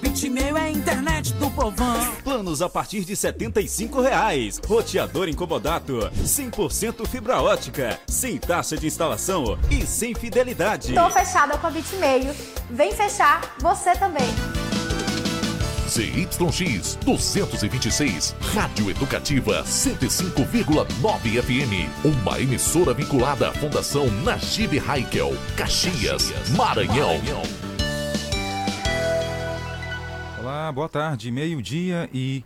Bitmail é a internet do povão. Planos a partir de 75 reais. Roteador incomodato. 100% fibra ótica. Sem taxa de instalação e sem fidelidade. Tô fechada com a Bitmail. Vem fechar você também. ZYX 226, Rádio Educativa 105,9 FM. Uma emissora vinculada à Fundação Najib Haikel, Caxias, Maranhão. Boa tarde, meio-dia e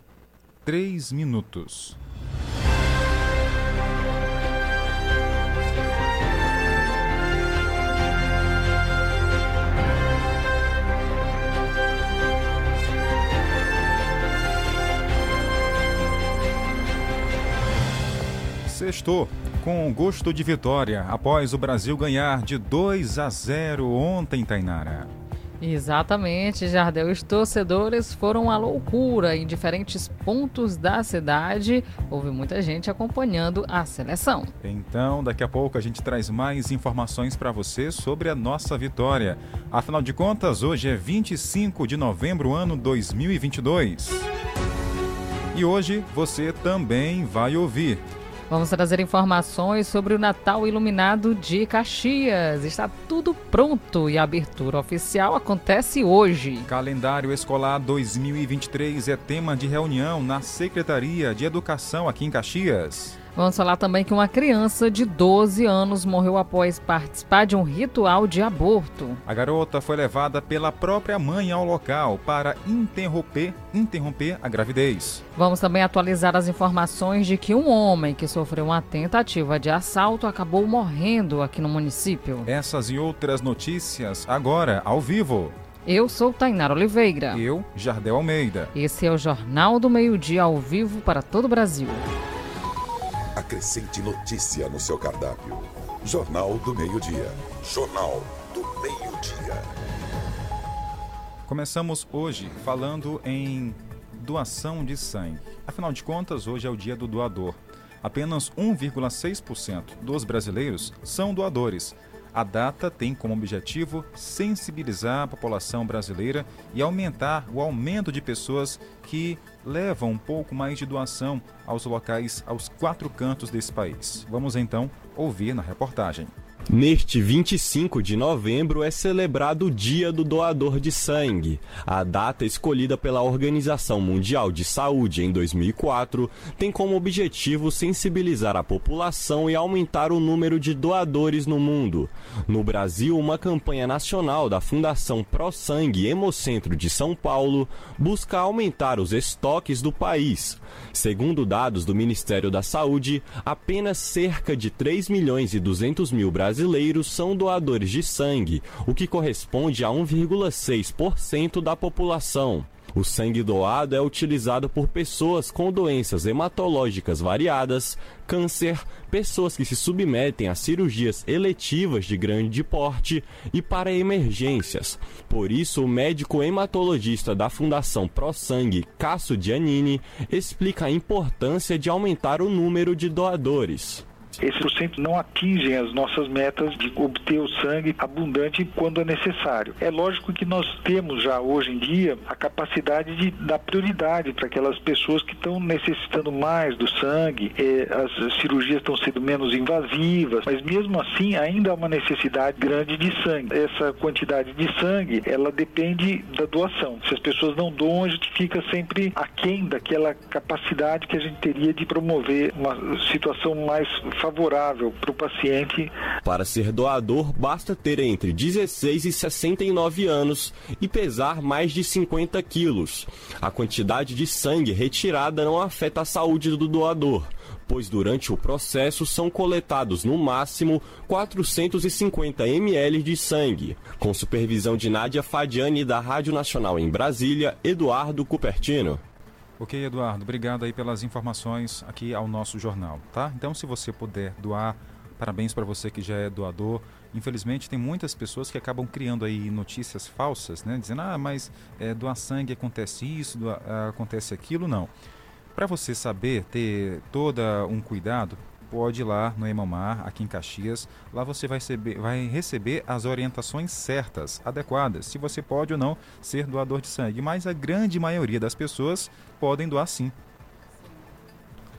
três minutos. Sextou com gosto de vitória após o Brasil ganhar de 2 a 0 ontem, Tainara. Exatamente, Jardel. Os torcedores foram à loucura em diferentes pontos da cidade. Houve muita gente acompanhando a seleção. Então, daqui a pouco a gente traz mais informações para você sobre a nossa vitória. Afinal de contas, hoje é 25 de novembro, ano 2022. E hoje você também vai ouvir. Vamos trazer informações sobre o Natal Iluminado de Caxias. Está tudo pronto e a abertura oficial acontece hoje. Calendário Escolar 2023 é tema de reunião na Secretaria de Educação aqui em Caxias. Vamos falar também que uma criança de 12 anos morreu após participar de um ritual de aborto. A garota foi levada pela própria mãe ao local para interromper, interromper a gravidez. Vamos também atualizar as informações de que um homem que sofreu uma tentativa de assalto acabou morrendo aqui no município. Essas e outras notícias agora ao vivo. Eu sou Tainara Oliveira. Eu, Jardel Almeida. Esse é o Jornal do Meio-Dia ao vivo para todo o Brasil. Acrescente notícia no seu cardápio. Jornal do Meio-Dia. Jornal do Meio-Dia. Começamos hoje falando em doação de sangue. Afinal de contas, hoje é o dia do doador. Apenas 1,6% dos brasileiros são doadores. A data tem como objetivo sensibilizar a população brasileira e aumentar o aumento de pessoas que levam um pouco mais de doação aos locais aos quatro cantos desse país. Vamos então ouvir na reportagem. Neste 25 de novembro é celebrado o Dia do Doador de Sangue. A data escolhida pela Organização Mundial de Saúde em 2004 tem como objetivo sensibilizar a população e aumentar o número de doadores no mundo. No Brasil, uma campanha nacional da Fundação Pro Sangue Hemocentro de São Paulo busca aumentar os estoques do país. Segundo dados do Ministério da Saúde, apenas cerca de 3 milhões e 200 mil brasileiros são doadores de sangue, o que corresponde a 1,6% da população. O sangue doado é utilizado por pessoas com doenças hematológicas variadas, câncer, pessoas que se submetem a cirurgias eletivas de grande porte e para emergências. Por isso, o médico hematologista da Fundação Pro Sangue, Cássio Giannini, explica a importância de aumentar o número de doadores. Esses porcentos não atingem as nossas metas de obter o sangue abundante quando é necessário. É lógico que nós temos já hoje em dia a capacidade de dar prioridade para aquelas pessoas que estão necessitando mais do sangue, eh, as cirurgias estão sendo menos invasivas, mas mesmo assim ainda há uma necessidade grande de sangue. Essa quantidade de sangue, ela depende da doação. Se as pessoas não doam, a gente fica sempre aquém daquela capacidade que a gente teria de promover uma situação mais para o paciente. Para ser doador, basta ter entre 16 e 69 anos e pesar mais de 50 quilos. A quantidade de sangue retirada não afeta a saúde do doador, pois durante o processo são coletados no máximo 450 ml de sangue. Com supervisão de Nádia Fadiani da Rádio Nacional em Brasília, Eduardo Cupertino. Ok, Eduardo, obrigado aí pelas informações aqui ao nosso jornal, tá? Então, se você puder doar Parabéns para você que já é doador. Infelizmente, tem muitas pessoas que acabam criando aí notícias falsas, né? Dizendo, ah, mas é, doar sangue acontece isso, doar, acontece aquilo. Não. Para você saber, ter todo um cuidado, pode ir lá no Emamar, aqui em Caxias. Lá você vai receber, vai receber as orientações certas, adequadas, se você pode ou não ser doador de sangue. Mas a grande maioria das pessoas podem doar sim.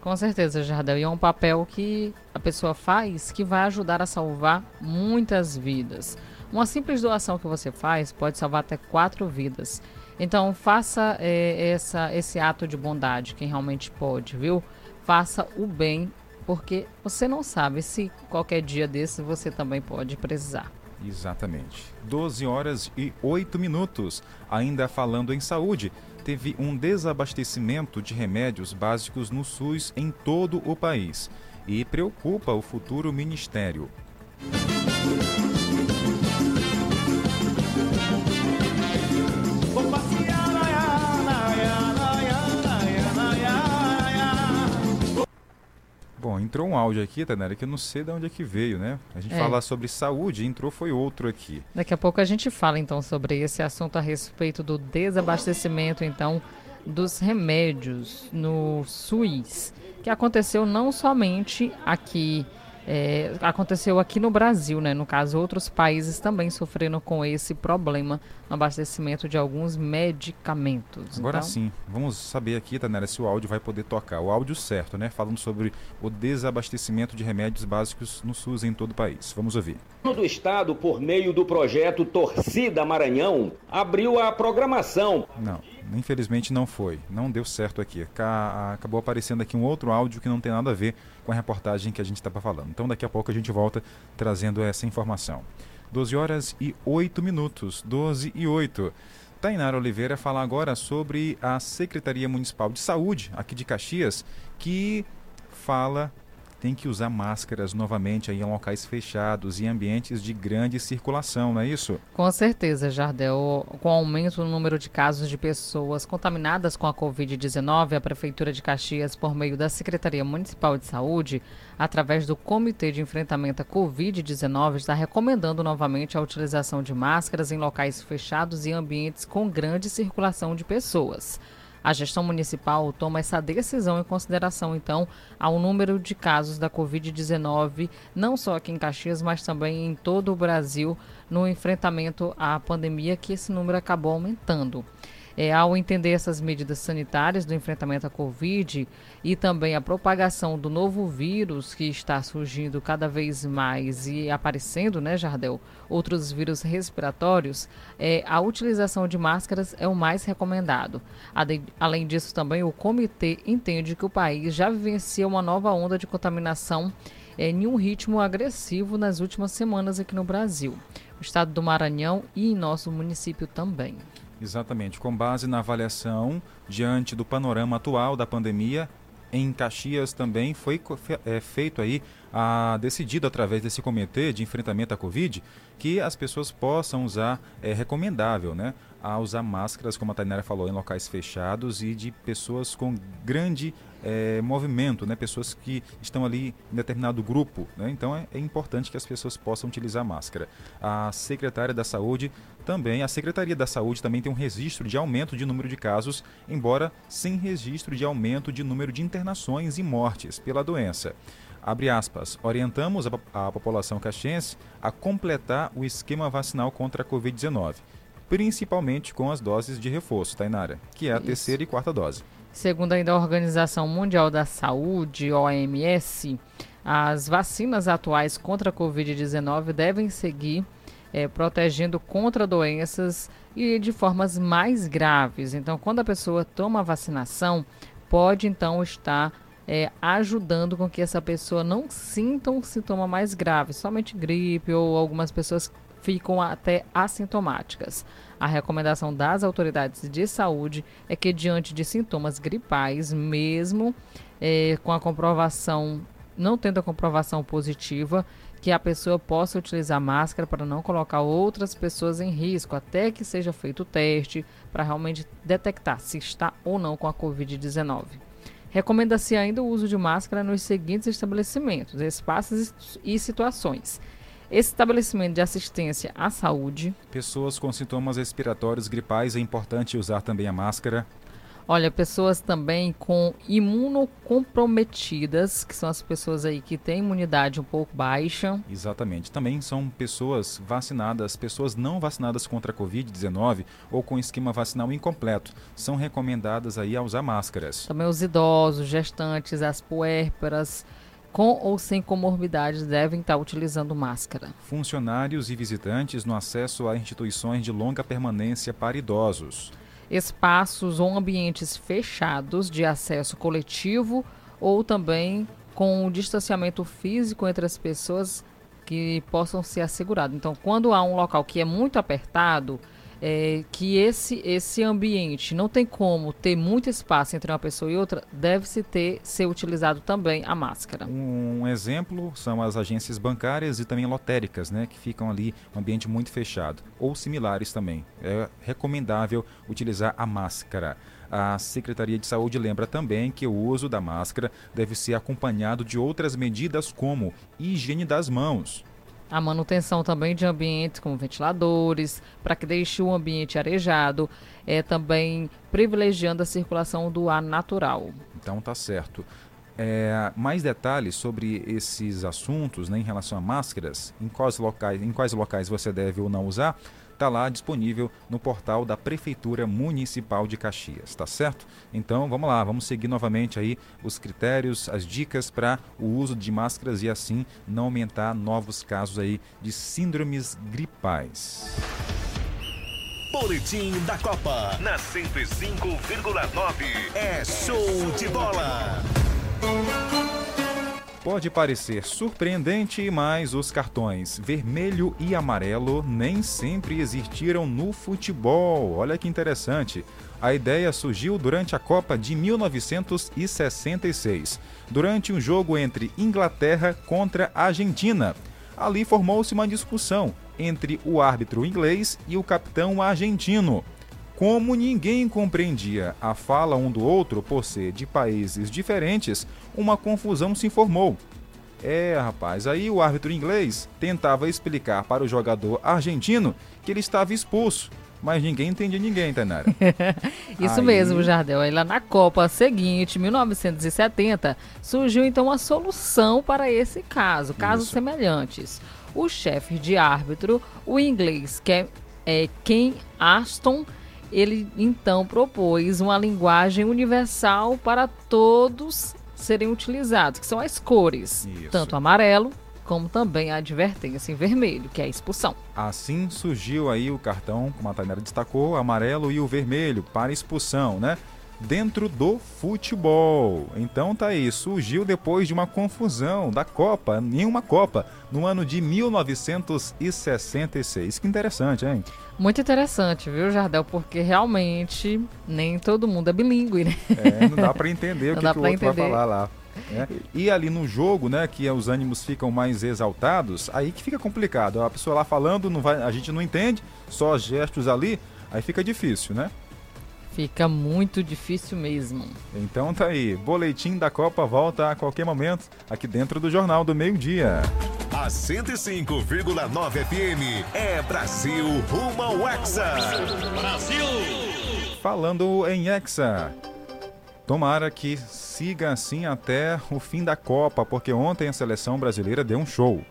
Com certeza, Jardel. E é um papel que a pessoa faz que vai ajudar a salvar muitas vidas. Uma simples doação que você faz pode salvar até quatro vidas. Então, faça é, essa, esse ato de bondade, quem realmente pode, viu? Faça o bem, porque você não sabe se qualquer dia desse você também pode precisar. Exatamente. 12 horas e 8 minutos. Ainda falando em saúde, teve um desabastecimento de remédios básicos no SUS em todo o país e preocupa o futuro ministério. Entrou um áudio aqui, Tanera, que eu não sei de onde é que veio, né? A gente é. fala sobre saúde, entrou foi outro aqui. Daqui a pouco a gente fala então sobre esse assunto a respeito do desabastecimento então dos remédios no SUS, que aconteceu não somente aqui é, aconteceu aqui no Brasil, né? No caso, outros países também sofreram com esse problema no abastecimento de alguns medicamentos. Agora então... sim, vamos saber aqui, Tanera, se o áudio vai poder tocar. O áudio certo, né? Falando sobre o desabastecimento de remédios básicos no SUS em todo o país. Vamos ouvir. O do Estado, por meio do projeto Torcida Maranhão, abriu a programação. Não infelizmente não foi, não deu certo aqui. Acabou aparecendo aqui um outro áudio que não tem nada a ver com a reportagem que a gente estava falando. Então daqui a pouco a gente volta trazendo essa informação. 12 horas e 8 minutos, 12 e 8. Tainara Oliveira fala agora sobre a Secretaria Municipal de Saúde aqui de Caxias, que fala tem que usar máscaras novamente aí em locais fechados e ambientes de grande circulação, não é isso? Com certeza, Jardel. Com o aumento no número de casos de pessoas contaminadas com a Covid-19, a Prefeitura de Caxias, por meio da Secretaria Municipal de Saúde, através do Comitê de Enfrentamento à Covid-19, está recomendando novamente a utilização de máscaras em locais fechados e ambientes com grande circulação de pessoas. A gestão municipal toma essa decisão em consideração, então, ao número de casos da Covid-19, não só aqui em Caxias, mas também em todo o Brasil, no enfrentamento à pandemia, que esse número acabou aumentando. É, ao entender essas medidas sanitárias do enfrentamento à Covid e também a propagação do novo vírus que está surgindo cada vez mais e aparecendo, né, Jardel, outros vírus respiratórios, é, a utilização de máscaras é o mais recomendado. Além disso, também o comitê entende que o país já vivencia uma nova onda de contaminação é, em um ritmo agressivo nas últimas semanas aqui no Brasil, no estado do Maranhão e em nosso município também. Exatamente, com base na avaliação diante do panorama atual da pandemia, em Caxias também foi é, feito aí a decidido através desse comitê de enfrentamento à Covid que as pessoas possam usar, é recomendável, né, a usar máscaras, como a Tainara falou, em locais fechados e de pessoas com grande é, movimento, né? pessoas que estão ali em determinado grupo. Né? Então é, é, importante que as pessoas possam utilizar máscara. A secretária da Saúde também, a Secretaria da Saúde também tem um registro de aumento de número de casos, embora sem registro de aumento de número de internações e mortes pela doença. Abre aspas, orientamos a, a população caxiense a completar o esquema vacinal contra a Covid-19, principalmente com as doses de reforço, Tainara, que é a Isso. terceira e quarta dose. Segundo ainda a Organização Mundial da Saúde, OMS, as vacinas atuais contra a Covid-19 devem seguir é, protegendo contra doenças e de formas mais graves. Então, quando a pessoa toma a vacinação, pode então estar é, ajudando com que essa pessoa não sinta um sintoma mais grave, somente gripe ou algumas pessoas ficam até assintomáticas. A recomendação das autoridades de saúde é que, diante de sintomas gripais, mesmo é, com a comprovação, não tendo a comprovação positiva, que a pessoa possa utilizar máscara para não colocar outras pessoas em risco, até que seja feito o teste para realmente detectar se está ou não com a Covid-19. Recomenda-se ainda o uso de máscara nos seguintes estabelecimentos, espaços e situações. Estabelecimento de assistência à saúde. Pessoas com sintomas respiratórios gripais é importante usar também a máscara. Olha, pessoas também com imunocomprometidas, que são as pessoas aí que têm imunidade um pouco baixa. Exatamente. Também são pessoas vacinadas, pessoas não vacinadas contra a Covid-19 ou com esquema vacinal incompleto. São recomendadas aí a usar máscaras. Também os idosos, gestantes, as puérperas, com ou sem comorbidades devem estar utilizando máscara. Funcionários e visitantes no acesso a instituições de longa permanência para idosos espaços ou ambientes fechados de acesso coletivo ou também com o distanciamento físico entre as pessoas que possam ser assegurados. Então, quando há um local que é muito apertado, é, que esse, esse ambiente não tem como ter muito espaço entre uma pessoa e outra, deve-se ter ser utilizado também a máscara. Um exemplo são as agências bancárias e também lotéricas, né, que ficam ali um ambiente muito fechado, ou similares também. É recomendável utilizar a máscara. A Secretaria de Saúde lembra também que o uso da máscara deve ser acompanhado de outras medidas como higiene das mãos, a manutenção também de ambientes como ventiladores, para que deixe o ambiente arejado, é também privilegiando a circulação do ar natural. Então tá certo. É, mais detalhes sobre esses assuntos né, em relação a máscaras, em quais locais, em quais locais você deve ou não usar, está lá disponível no portal da Prefeitura Municipal de Caxias, tá certo? Então vamos lá, vamos seguir novamente aí os critérios, as dicas para o uso de máscaras e assim não aumentar novos casos aí de síndromes gripais. Boletim da Copa na 105,9 é show de bola. Pode parecer surpreendente, mas os cartões vermelho e amarelo nem sempre existiram no futebol. Olha que interessante. A ideia surgiu durante a Copa de 1966, durante um jogo entre Inglaterra contra Argentina. Ali formou-se uma discussão entre o árbitro inglês e o capitão argentino. Como ninguém compreendia a fala um do outro por ser de países diferentes, uma confusão se formou. É, rapaz, aí o árbitro inglês tentava explicar para o jogador argentino que ele estava expulso, mas ninguém entendia ninguém, Tainara. Isso aí... mesmo, Jardel. Aí lá na Copa seguinte, 1970, surgiu então uma solução para esse caso, casos Isso. semelhantes. O chefe de árbitro, o inglês, que é, é Ken Aston, ele então propôs uma linguagem universal para todos serem utilizados, que são as cores, Isso. tanto amarelo como também a advertência em vermelho, que é a expulsão. Assim surgiu aí o cartão, como a Tainara destacou, amarelo e o vermelho para expulsão, né? dentro do futebol. Então tá aí, surgiu depois de uma confusão da Copa, em uma Copa, no ano de 1966. Que interessante, hein? Muito interessante, viu, Jardel? Porque realmente nem todo mundo é bilíngue, né? É, não dá para entender o que, que o outro entender. vai falar lá. Né? E ali no jogo, né, que os ânimos ficam mais exaltados, aí que fica complicado. A pessoa lá falando, não vai, a gente não entende, só gestos ali, aí fica difícil, né? Fica muito difícil mesmo. Então tá aí, boletim da Copa volta a qualquer momento aqui dentro do Jornal do Meio Dia. A 105,9 FM é Brasil rumo ao Hexa. Brasil! Falando em Hexa, tomara que siga assim até o fim da Copa, porque ontem a seleção brasileira deu um show.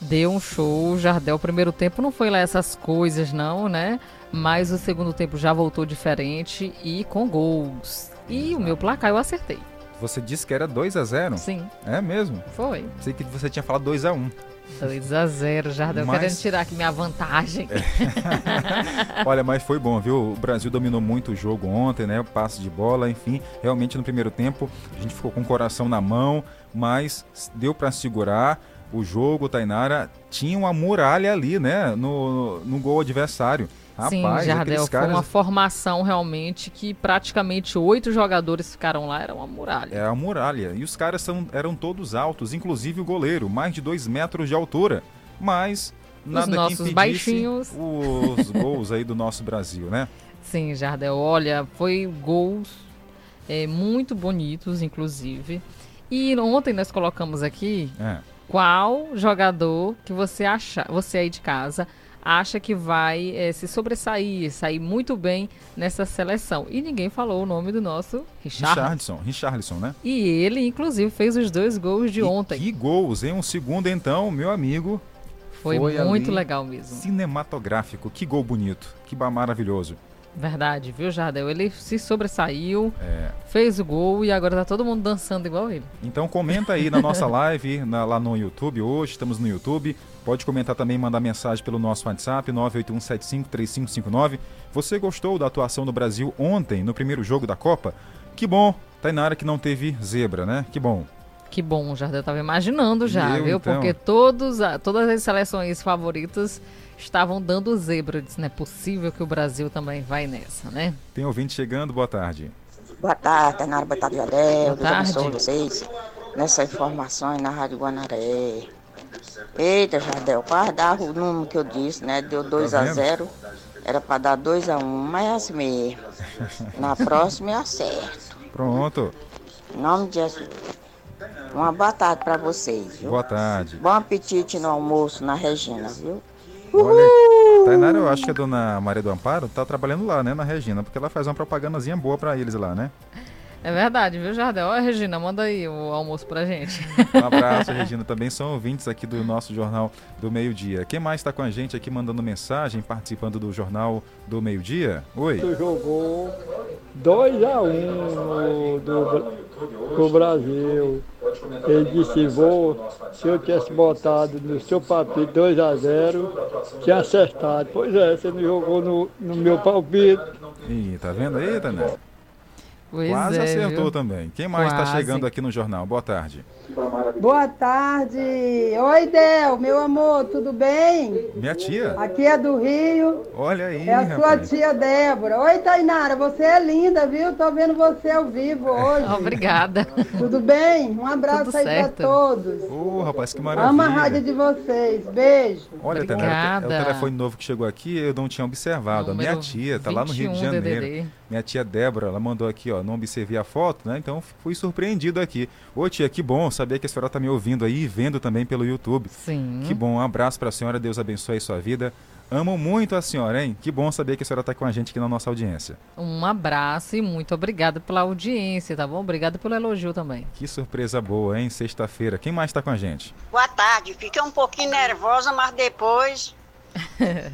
Deu um show, Jardel. O primeiro tempo não foi lá essas coisas, não, né? mas o segundo tempo já voltou diferente e com gols. E o meu placar eu acertei. Você disse que era 2 a 0 Sim. É mesmo? Foi. Sei que você tinha falado 2 a 1 2 a 0 Jardel mas... querendo tirar aqui minha vantagem. É. Olha, mas foi bom, viu? O Brasil dominou muito o jogo ontem, né? O passe de bola, enfim. Realmente no primeiro tempo a gente ficou com o coração na mão, mas deu para segurar o jogo, Tainara. Tinha uma muralha ali, né? No, no gol adversário. Rapaz, Sim, Jardel, caras... foi uma formação realmente que praticamente oito jogadores ficaram lá, era uma muralha. É a muralha. E os caras são, eram todos altos, inclusive o goleiro, mais de dois metros de altura. Mas nada os nossos que baixinhos. os gols aí do nosso Brasil, né? Sim, Jardel, olha, foi gols é, muito bonitos, inclusive. E ontem nós colocamos aqui É. qual jogador que você acha, você aí de casa acha que vai eh, se sobressair, sair muito bem nessa seleção. E ninguém falou o nome do nosso Richard. Richardson, Richarlison, né? E ele, inclusive, fez os dois gols de ontem. Que gols, hein? Um segundo, então, meu amigo. Foi, muito ali legal mesmo. Cinematográfico. Que gol bonito. Que ba- maravilhoso. Verdade, viu, Jardel? Ele se sobressaiu, É. fez o gol e agora tá todo mundo dançando igual ele. Então comenta aí na nossa live, na- lá no YouTube hoje, estamos no YouTube. Pode comentar também, mandar mensagem pelo nosso WhatsApp, 981753559. Você gostou da atuação do Brasil ontem, no primeiro jogo da Copa? Que bom, Tainara que não teve zebra, né? Que bom. Que bom, o Jardel tava imaginando já, Eu, viu? então. Porque todos, todas as seleções favoritas estavam dando zebra. Eu disse, não é possível que o Brasil também vai nessa, né? Tem ouvinte chegando, boa tarde. Boa tarde, Tainara, boa tarde, Jadel. Boa Deus abençoe tarde. vocês nessas informações na Rádio Guanaré. Eita, Jardel, quase dava o número que eu disse, né? Deu 2 Tá a vendo? 0 Era pra dar 2 a 1 mas é assim mesmo. Na próxima eu acerto. Pronto. Em nome de Jesus. Uma boa tarde pra vocês, viu? Boa tarde. Bom apetite no almoço na Regina, viu? Olha, Tainara, eu acho que a dona Maria do Amparo tá trabalhando lá, né, na Regina, porque ela faz uma propagandazinha boa pra eles lá, né? É verdade, viu, Jardel? Olha, Regina, manda aí o almoço pra gente. Um abraço, Regina. Também são ouvintes aqui do nosso Jornal do Meio-Dia. Quem mais está com a gente aqui mandando mensagem, participando do Jornal do Meio-Dia? Oi. Tu jogou 2x1 no, do, pro Brasil. Ele disse, vou, se eu tivesse botado no seu palpite 2x0, tinha acertado. Pois é, você não jogou no, no meu palpite. Ih, tá vendo aí, Tainara? Pois Quase é, acertou viu? também. Quem mais está chegando aqui no jornal? Boa tarde. Boa tarde. Oi, Del, meu amor, tudo bem? Minha tia. Aqui é do Rio. Olha aí, É a sua rapaz. tia Débora. Oi, Tainara, você é linda, viu? Tô vendo você ao vivo hoje. Obrigada. Tudo bem? Um abraço Tudo aí pra todos. Ô, rapaz, que Amo a maravilha. rádio de vocês. Beijo. Olha, Tainara, é o Obrigada. telefone novo que chegou aqui, eu não tinha observado. A minha Número tia tá lá no Rio de 21 Janeiro. DDD. Minha tia Débora, ela mandou aqui, ó, não observei a foto, né? Então fui surpreendido aqui. Ô tia, que bom saber que a senhora tá me ouvindo aí e vendo também pelo YouTube. Sim. Que bom, um abraço pra senhora, Deus abençoe a sua vida. Amo muito a senhora, hein? Que bom saber que a senhora tá com a gente aqui na nossa audiência. Um abraço e muito obrigada pela audiência, tá bom? Obrigada pelo elogio também. Que surpresa boa, hein? Sexta-feira. Quem mais tá com a gente? Boa tarde. Fiquei um pouquinho nervosa, mas depois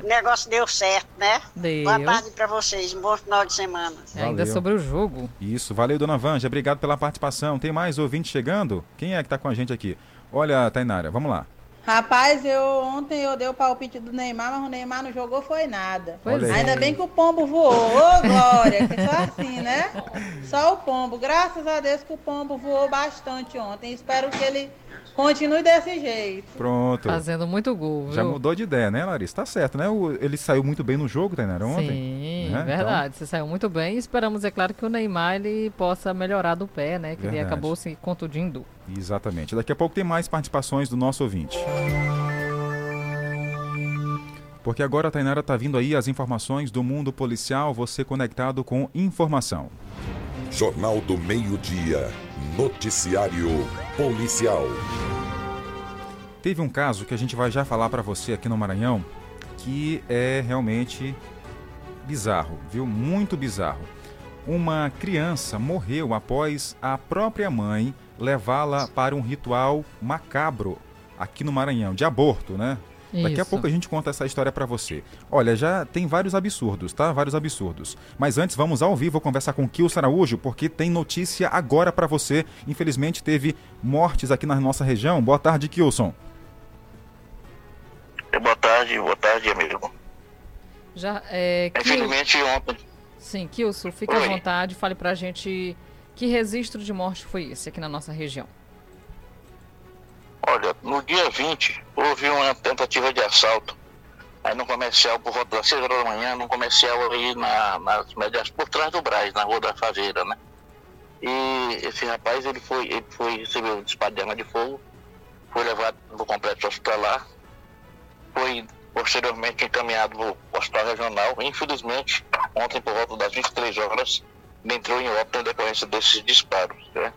o negócio deu certo, né? Deu. Boa tarde pra vocês. Um bom final de semana. Ainda Valeu. sobre o jogo. Isso, valeu, dona Vanja. Obrigado pela participação. Tem mais ouvinte chegando? Quem é que tá com a gente aqui? Olha, Tainara, vamos lá. Rapaz, eu ontem eu dei o palpite do Neymar, mas o Neymar não jogou foi nada. Pois. Ainda bem que o pombo voou. Ô, Glória, que só assim, né? Só o pombo. Graças a Deus que o pombo voou bastante ontem. Espero que ele continue desse jeito. Pronto. Fazendo muito gol, viu? Já mudou de ideia, né, Larissa? Tá certo, né? O- ele saiu muito bem no jogo, Tainara, ontem. Sim, né? verdade. Você saiu muito bem. E esperamos, é claro, que o Neymar ele possa melhorar do pé, né? Que ele Verdade. acabou se contundindo. Então, exatamente. Daqui a pouco tem mais participações do nosso ouvinte. Porque agora a Tainara tá vindo aí as informações do mundo policial, você conectado com informação. Jornal do Meio-Dia. Noticiário Policial. Teve um caso que a gente vai já falar pra você aqui no Maranhão, que é realmente bizarro, viu? Muito bizarro. Uma criança morreu após a própria mãe levá-la para um ritual macabro aqui no Maranhão, de aborto, né? Daqui a Isso. pouco a gente conta essa história pra você. Olha, já tem vários absurdos, tá? Vários absurdos. Mas antes, vamos ao vivo conversar com Kilson Araújo, porque tem notícia agora pra você. Infelizmente, teve mortes aqui na nossa região. Boa tarde, Kilson. Boa tarde, boa tarde, amigo. Já, é, Kil- Infelizmente, ontem, Sim, Kilson, fique à Oi. vontade, fale pra gente que registro de morte foi esse aqui na nossa região. Olha, no dia 20, houve uma tentativa de assalto aí no comercial por volta das 6 horas da manhã, num comercial aí na, nas médias, por trás do Braz, na Rua da Faveira, né? E esse rapaz, ele foi, ele foi receber um disparo de arma de fogo, foi levado para o complexo hospitalar, foi posteriormente encaminhado para o hospital regional. Infelizmente, ontem por volta das 23 horas, entrou em óbito em decorrência desses disparos. Né?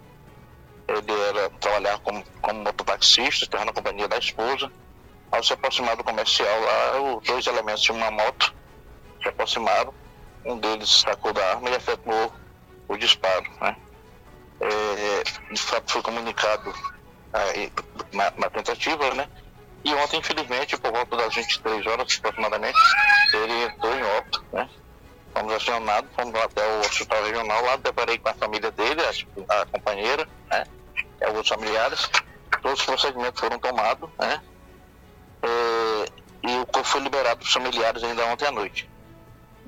Ele era trabalhar como, como mototaxista, estava na companhia da esposa. Ao se aproximar do comercial lá, os dois elementos de uma moto se aproximaram. Um deles sacou da arma e efetuou o disparo. Né? É, de fato, foi comunicado aí, na, na, tentativa, né? E ontem, infelizmente, por volta das 23 horas aproximadamente, ele entrou em óbito, né? Fomos acionados, fomos até o hospital regional, lá deparei com a família dele, a, a companheira, né? E alguns familiares. Todos os procedimentos foram tomados, né? É, e o corpo foi liberado para os familiares ainda ontem à noite.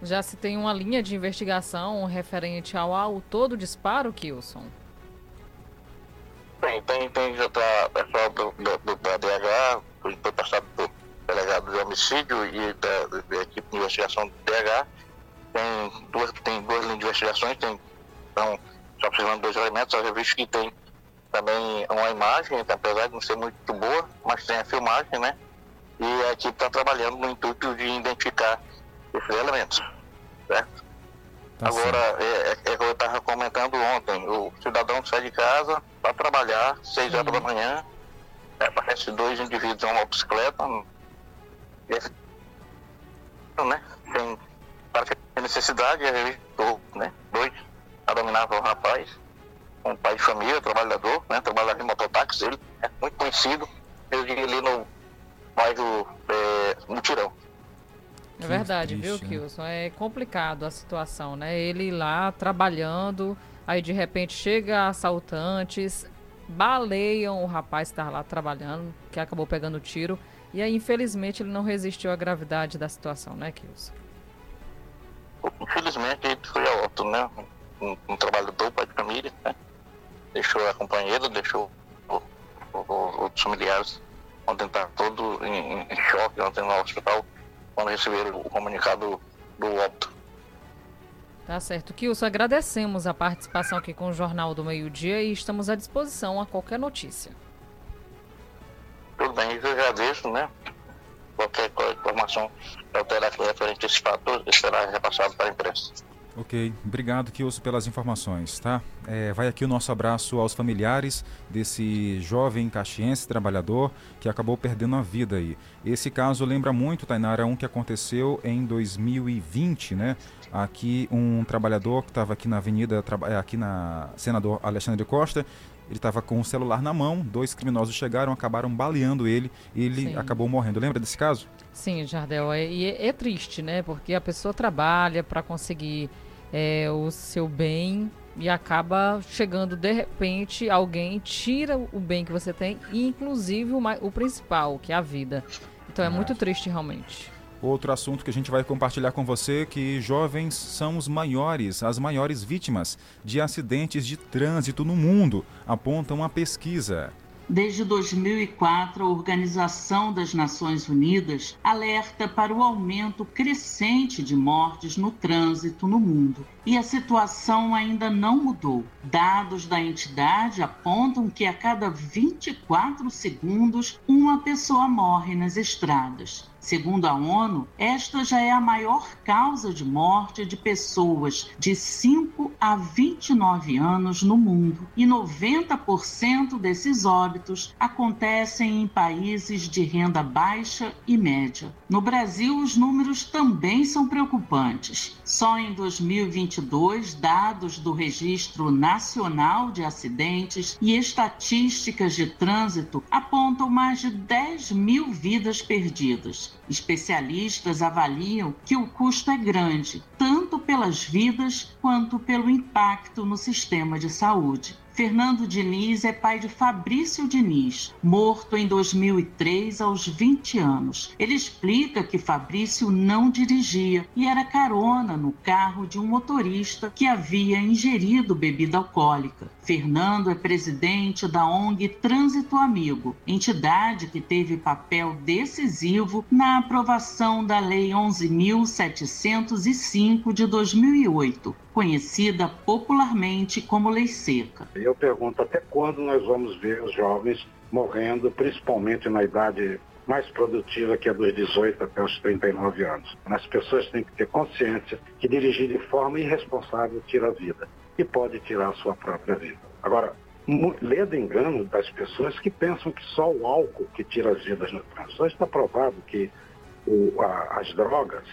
Já se tem uma linha de investigação referente ao autor do disparo, Kilson? Tem, tem, tem, já está pessoal do, do, do, da DH, foi passado do delegado de homicídio e da, da equipe de investigação do DH. Tem duas, tem duas linhas de investigações, tem, então, só observando dois elementos, eu visto que tem também uma imagem, apesar de não ser muito boa, mas tem a filmagem, né? E a equipe está trabalhando no intuito de identificar esses elementos, certo? Tá Agora, é, é, é, que eu estava comentando ontem, o cidadão sai de casa para trabalhar, 6 horas da manhã, é, aparece dois indivíduos em uma bicicleta, né? Tem, para que tem necessidade, né? Dois, dominava o rapaz, um pai de família, trabalhador, né? Trabalhava em mototáxi, ele é muito conhecido, eu diria ali no bairro é, Mutirão. É verdade, viu, né? Kilson? É complicado a situação, né? Ele lá trabalhando, aí de repente chega assaltantes, baleiam o rapaz que estava lá trabalhando, que acabou pegando tiro, e aí infelizmente ele não resistiu à gravidade da situação, né, Kilson? Infelizmente ele foi a outro, né? Um, um trabalhador, pai de família, né? Deixou a companheira, deixou os familiares ontem tá todo em, em choque, ontem no hospital quando receberam o comunicado do óbito. Tá certo. Kilson, agradecemos a participação aqui com o Jornal do Meio Dia e estamos à disposição a qualquer notícia. Tudo bem, eu agradeço, né? Qualquer informação alterar referente a esse fato será repassado para a imprensa. Ok, obrigado, Kilson, pelas informações, tá? É, vai aqui o nosso abraço aos familiares desse jovem caxiense trabalhador que acabou perdendo a vida aí. Esse caso lembra muito, Tainara, um que aconteceu em 2020, né? Aqui um trabalhador que estava aqui na avenida, é, aqui na Senador Alexandre Costa, ele estava com o celular na mão, dois criminosos chegaram, acabaram baleando ele e ele Sim. acabou morrendo. Lembra desse caso? Sim, Jardel, é, e é, é, triste, né? Porque a pessoa trabalha para conseguir é, o seu bem e acaba chegando de repente alguém tira o bem que você tem e inclusive o, o principal, que é a vida. Então é muito triste realmente. Outro assunto que a gente vai compartilhar com você que jovens são os maiores, as maiores vítimas de acidentes de trânsito no mundo, aponta uma pesquisa. Desde 2004, a Organização das Nações Unidas alerta para o aumento crescente de mortes no trânsito no mundo. E a situação ainda não mudou. Dados da entidade apontam que a cada 24 segundos, uma pessoa morre nas estradas. Segundo a ONU, esta já é a maior causa de morte de pessoas de 5 a 29 anos no mundo, e 90% desses óbitos acontecem em países de renda baixa e média. No Brasil, os números também são preocupantes. Só em 2022, dados do Registro Nacional de Acidentes e Estatísticas de Trânsito apontam mais de 10 mil vidas perdidas. Especialistas avaliam que o custo é grande, tanto pelas vidas quanto pelo impacto no sistema de saúde. Fernando Diniz é pai de Fabrício Diniz, morto em 2003 aos 20 anos. Ele explica que Fabrício não dirigia e era carona no carro de um motorista que havia ingerido bebida alcoólica. Fernando é presidente da ONG Trânsito Amigo, entidade que teve papel decisivo na aprovação da Lei 11.705 de 2008, conhecida popularmente como Lei Seca. Eu pergunto até quando nós vamos ver os jovens morrendo, principalmente na idade mais produtiva que a dos 18 até os 39 anos. As pessoas têm que ter consciência que dirigir de forma irresponsável tira a vida e pode tirar a sua própria vida. Agora, lendo engano das pessoas que pensam que só o álcool que tira as vidas no trânsito. Está provado que o, a, as drogas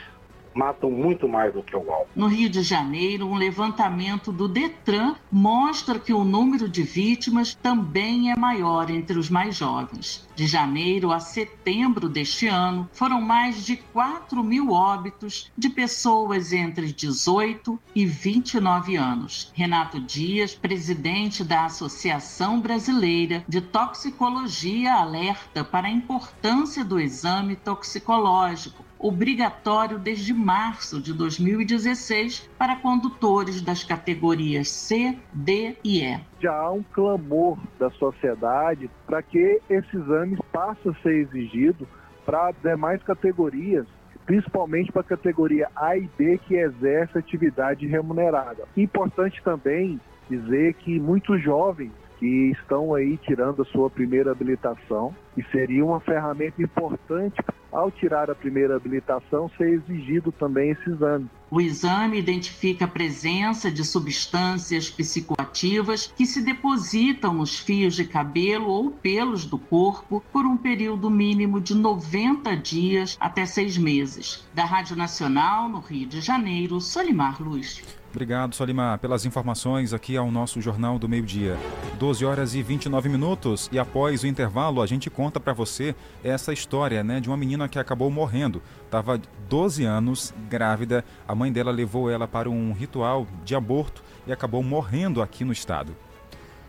matam muito mais do que o álcool. No Rio de Janeiro, um levantamento do Detran mostra que o número de vítimas também é maior entre os mais jovens. De janeiro a setembro deste ano, foram mais de 4 mil óbitos de pessoas entre 18 e 29 anos. Renato Dias, presidente da Associação Brasileira de Toxicologia, alerta para a importância do exame toxicológico obrigatório desde março de 2016 para condutores das categorias C, D e E. Já há um clamor da sociedade para que esse exame passe a ser exigido para demais categorias principalmente para a categoria A e B que exerce atividade remunerada. Importante também dizer que muitos jovens que estão aí tirando a sua primeira habilitação e seria uma ferramenta importante ao tirar a primeira habilitação, ser exigido também esse exame. O exame identifica a presença de substâncias psicoativas que se depositam nos fios de cabelo ou pelos do corpo por um período mínimo de 90 dias até seis meses. Da Rádio Nacional, no Rio de Janeiro, Solimar Luz. Obrigado, Solimar, pelas informações aqui ao nosso Jornal do Meio Dia. 12 horas e 29 minutos e após o intervalo a gente conta para você essa história, né, de uma menina que acabou morrendo. Tava 12 anos, grávida, a mãe dela levou ela para um ritual de aborto e acabou morrendo aqui no estado.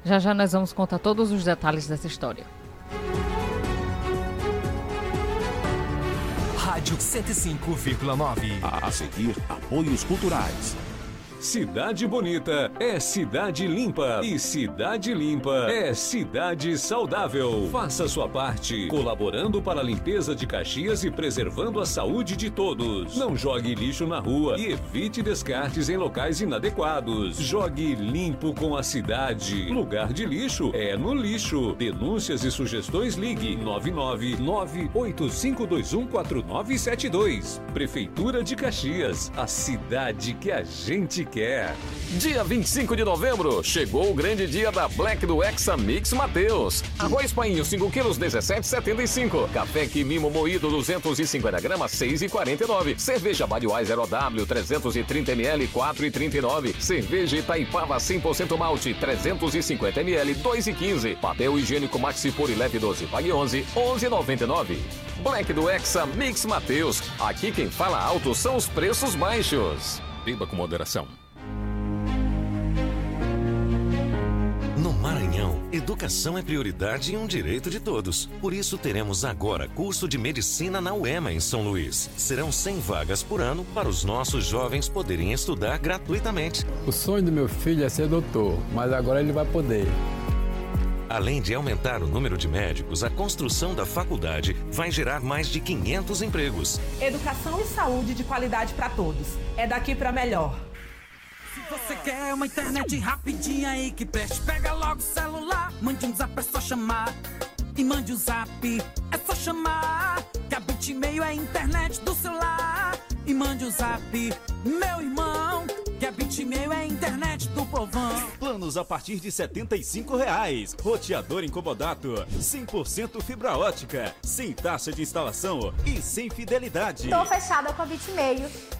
Já já nós vamos contar todos os detalhes dessa história. Rádio 105,9. A seguir, apoios culturais. Cidade Bonita é cidade limpa e cidade limpa é cidade saudável. Faça sua parte, colaborando para a limpeza de Caxias e preservando a saúde de todos. Não jogue lixo na rua e evite descartes em locais inadequados. Jogue limpo com a cidade. Lugar de lixo é no lixo. Denúncias e sugestões ligue 99985214972. Prefeitura de Caxias, a cidade que a gente quer. Dia 25 de novembro, chegou o grande dia da Black do Hexa Mix Mateus. Arroz painho 5 quilos 17,75. Café Quimimo moído 250 gramas 6,49. Cerveja Budweiser OW 330 ml 4,39. Cerveja Itaipava 100% malte 350 ml 2,15. Papel higiênico Maxi Pure Leve 12 pague 11 11,99. Black do Hexa Mix Mateus. Aqui quem fala alto são os preços baixos. Beba com moderação. Maranhão, educação é prioridade e um direito de todos. Por isso, teremos agora curso de medicina na UEMA, em São Luís. Serão 100 vagas por ano para os nossos jovens poderem estudar gratuitamente. O sonho do meu filho é ser doutor, mas agora ele vai poder. Além de aumentar o número de médicos, a construção da faculdade vai gerar mais de 500 empregos. Educação e saúde de qualidade para todos. É daqui para melhor. Se você quer uma internet rapidinha aí que preste, pega logo o celular, mande um zap, é só chamar. E mande o um zap, é só chamar. Que a Bitmail é a internet do celular. E mande o um zap, meu irmão. Que a Bitmail é a internet do povão. Planos a partir de 75 reais. Roteador incomodato, 100% fibra ótica, sem taxa de instalação e sem fidelidade. Tô fechada com a Bitmail.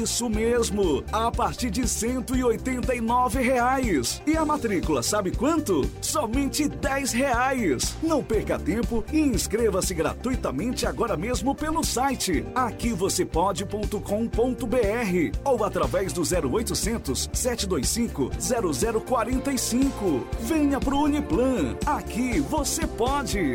isso mesmo, a partir de 189 reais. E a matrícula, sabe quanto? Somente 10 reais. Não perca tempo e inscreva-se gratuitamente agora mesmo pelo site aquivocêpode.com.br ou através do 0800 725 0045. Venha pro Uniplan. Aqui você pode.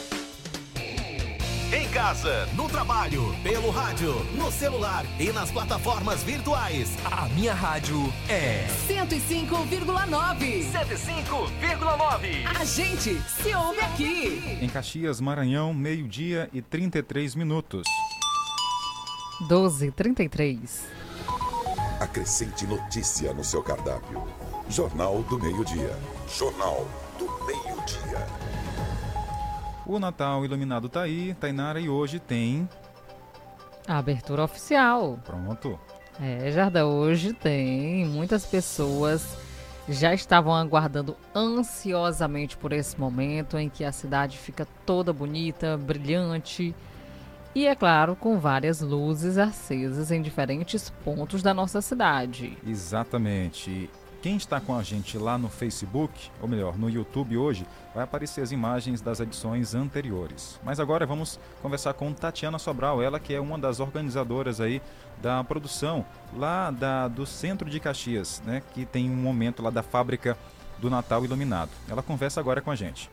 Em casa, no trabalho, pelo rádio, no celular e nas plataformas virtuais. A minha rádio é 105,9. 105,9. A gente se ouve aqui. Em Caxias, Maranhão, meio-dia e 33 minutos. 12 33 Acrescente notícia no seu cardápio. Jornal do Meio-Dia. Jornal. O Natal iluminado tá aí, Tainara, e hoje tem. A abertura oficial. Pronto. É, Jarda, hoje tem. Muitas pessoas já estavam aguardando ansiosamente por esse momento em que a cidade fica toda bonita, brilhante. E é claro, com várias luzes acesas em diferentes pontos da nossa cidade. Exatamente. Quem está com a gente lá no Facebook, ou melhor, no YouTube hoje, vai aparecer as imagens das edições anteriores. Mas agora vamos conversar com Tatiana Sobral, ela que é uma das organizadoras aí da produção lá da, do centro de Caxias, né, que tem um momento lá da fábrica do Natal Iluminado. Ela conversa agora com a gente.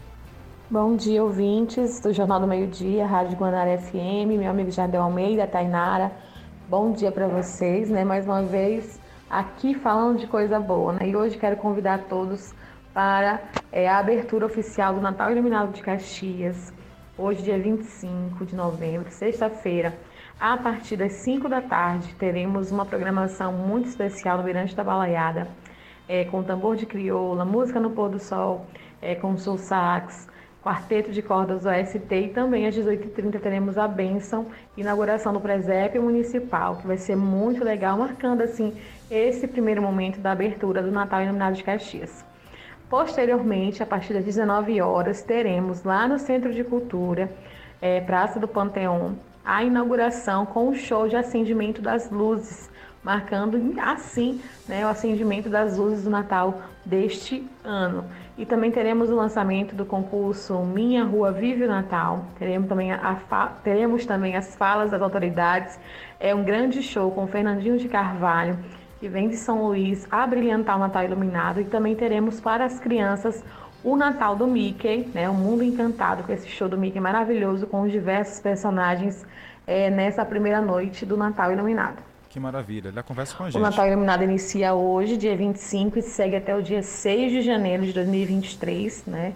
Bom dia, ouvintes do Jornal do Meio Dia, Rádio Guanara FM, meu amigo Jardel Almeida, Tainara. Bom dia para vocês, né? Mais uma vez aqui falando de coisa boa, né? E hoje quero convidar todos para é, a abertura oficial do Natal Iluminado de Caxias, hoje, dia 25 de novembro, sexta-feira. A partir das 5 da tarde, teremos uma programação muito especial no Mirante da Balaiada, é, com tambor de crioula, música no pôr do sol, é, com soul sax, quarteto de cordas OST e também às 18h30 teremos a benção, inauguração do presépio municipal, que vai ser muito legal, marcando assim esse primeiro momento da abertura do Natal Iluminado de Caxias. Posteriormente, a partir das 19 horas, teremos lá no Centro de Cultura, é, Praça do Panteão, a inauguração com o show de acendimento das luzes, marcando assim né, o acendimento das luzes do Natal deste ano. E também teremos o lançamento do concurso Minha Rua Vive o Natal. Teremos também, a, teremos também as falas das autoridades. É um grande show com Fernandinho de Carvalho que vem de São Luís a brilhantar o Natal Iluminado. E também teremos para as crianças o Natal do Mickey, né? O Mundo Encantado, com esse show do Mickey maravilhoso, com os diversos personagens é, nessa primeira noite do Natal Iluminado. Que maravilha, ele conversa com a gente. O Natal Iluminado inicia hoje, dia 25, e segue até o dia 6 de janeiro de 2023, né?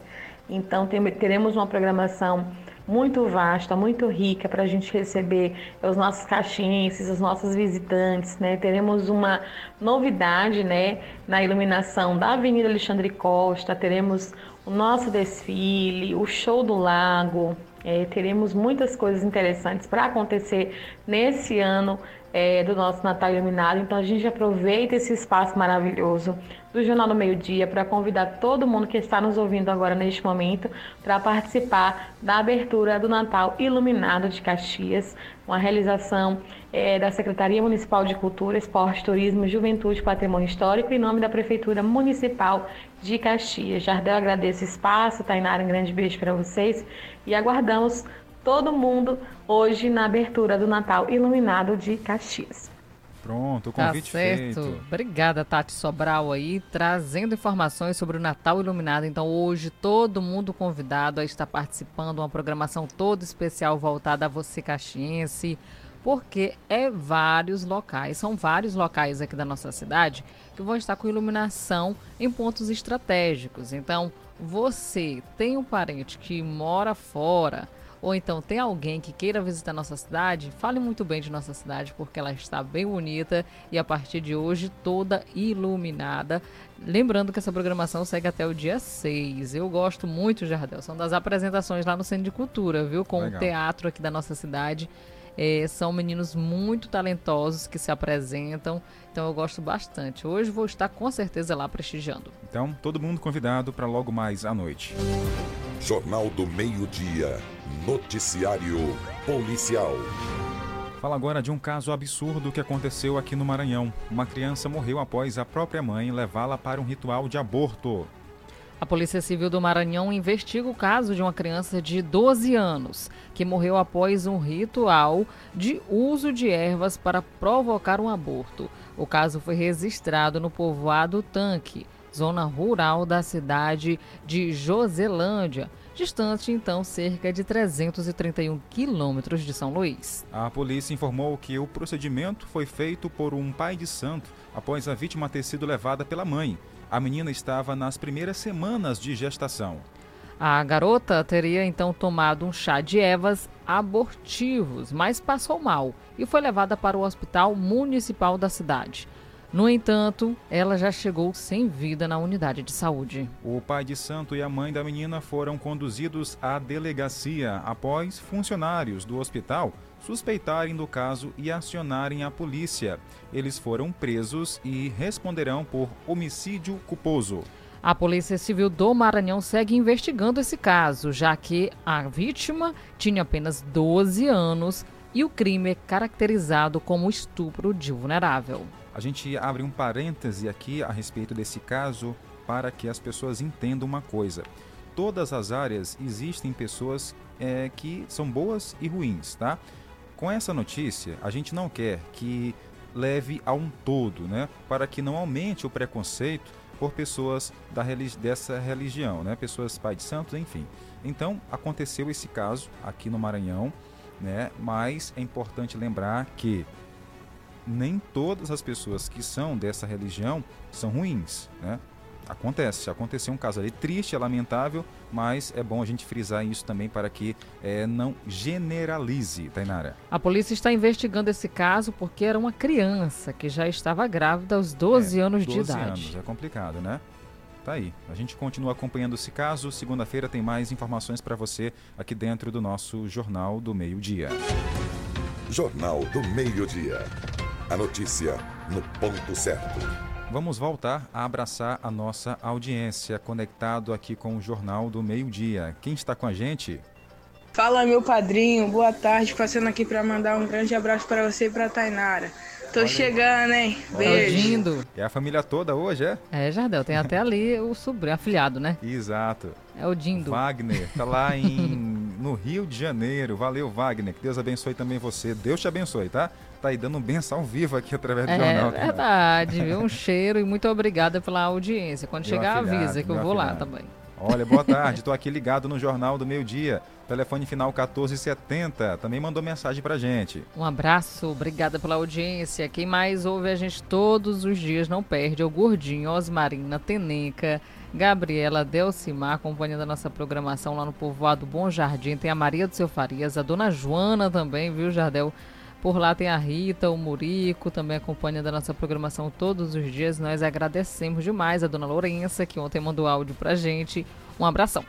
Então teremos uma programação muito vasta, muito rica para a gente receber os nossos caxienses, os nossos visitantes, né? Teremos uma novidade, né, na iluminação da Avenida Alexandre Costa, teremos o nosso desfile, o show do lago, é, teremos muitas coisas interessantes para acontecer nesse ano é, do nosso Natal Iluminado. Então a gente aproveita esse espaço maravilhoso do Jornal do Meio Dia para convidar todo mundo que está nos ouvindo agora neste momento para participar da abertura do Natal Iluminado de Caxias, uma realização é, da Secretaria Municipal de Cultura, Esporte, Turismo, Juventude e Patrimônio Histórico em nome da Prefeitura Municipal de Caxias. Jardel agradece o espaço, Tainara, um grande beijo para vocês e aguardamos todo mundo hoje na abertura do Natal Iluminado de Caxias. Pronto, o Tá convite certo. feito. Obrigada, Tati Sobral aí, trazendo informações sobre o Natal Iluminado. Então, hoje, todo mundo convidado a estar participando, uma programação toda especial voltada a você, caxiense, porque é vários locais, são vários locais aqui da nossa cidade que vão estar com iluminação em pontos estratégicos. Então, você tem um parente que mora fora ou então tem alguém que queira visitar nossa cidade, fale muito bem de nossa cidade, porque ela está bem bonita e a partir de hoje toda iluminada. Lembrando que essa programação segue até o dia 6. Eu gosto muito, Jardel. São das apresentações lá no Centro de Cultura, viu? Com Legal. o teatro aqui da nossa cidade. É, são meninos muito talentosos que se apresentam, então eu gosto bastante. Hoje vou estar com certeza lá prestigiando. Então, todo mundo convidado para logo mais à noite. Jornal do Meio-Dia. Noticiário Policial. Fala agora de um caso absurdo que aconteceu aqui no Maranhão. Uma criança morreu após a própria mãe levá-la para um ritual de aborto. A Polícia Civil do Maranhão investiga o caso de uma criança de 12 anos que morreu após um ritual de uso de ervas para provocar um aborto. O caso foi registrado no povoado Tanque, zona rural da cidade de Joselândia, distante então cerca de 331 quilômetros de São Luís. A polícia informou que o procedimento foi feito por um pai de santo após a vítima ter sido levada pela mãe. A menina estava nas primeiras semanas de gestação. A garota teria então tomado um chá de ervas abortivos, mas passou mal e foi levada para o hospital municipal da cidade. No entanto, ela já chegou sem vida na unidade de saúde. O pai de santo e a mãe da menina foram conduzidos à delegacia após funcionários do hospital suspeitarem do caso e acionarem a polícia. Eles foram presos e responderão por homicídio culposo. A Polícia Civil do Maranhão segue investigando esse caso, já que a vítima tinha apenas 12 anos e o crime é caracterizado como estupro de vulnerável. A gente abre um parêntese aqui a respeito desse caso para que as pessoas entendam uma coisa. Todas as áreas existem pessoas é, que são boas e ruins, tá? Com essa notícia, a gente não quer que leve a um todo, né? Para que não aumente o preconceito por pessoas da religi dessa religião, né? Pessoas pai de santos, enfim. Então, aconteceu esse caso aqui no Maranhão, né? Mas é importante lembrar que nem todas as pessoas que são dessa religião são ruins, né? Acontece, aconteceu um caso ali triste, é lamentável, mas é bom a gente frisar isso também para que é, não generalize, Tainara. A polícia está investigando esse caso porque era uma criança que já estava grávida aos 12 é, anos 12 de idade. anos, é complicado, né? Tá aí. A gente continua acompanhando esse caso. Segunda-feira tem mais informações para você aqui dentro do nosso Jornal do Meio-Dia. Jornal do Meio-Dia. A notícia no ponto certo. Vamos voltar a abraçar a nossa audiência, conectado aqui com o Jornal do Meio-Dia. Quem está com a gente? Fala, meu padrinho. Boa tarde. Passando aqui para mandar um grande abraço para você e para Tainara. Tô Olha chegando, hein? Beijo. Lindo. É a família toda hoje, é? É, Jardel. Tem até ali o sobrinho, afilhado, né? Exato. É o Dindo. Wagner, tá lá em, no Rio de Janeiro. Valeu, Wagner. Que Deus abençoe também você. Deus te abençoe, tá? tá aí dando benção ao vivo aqui através do é, jornal. É verdade, viu? Um cheiro e muito obrigada pela audiência. Quando meu chegar, afilhado, avisa que eu vou afilhado. lá também. Olha, boa tarde, estou aqui ligado no Jornal do Meio Dia. Telefone final 1470. Também mandou mensagem pra gente. Um abraço, obrigada pela audiência. Quem mais ouve a gente todos os dias não perde é o Gordinho, Osmarina, Teneca, Gabriela, Delcimar, acompanhando a nossa programação lá no povoado Bom Jardim. Tem a Maria do Seu Farias, a Dona Joana também, viu, Jardel? Por lá tem a Rita, o Murico, também acompanha da nossa programação todos os dias. Nós agradecemos demais a dona Lourença, que ontem mandou áudio pra gente. Um abração.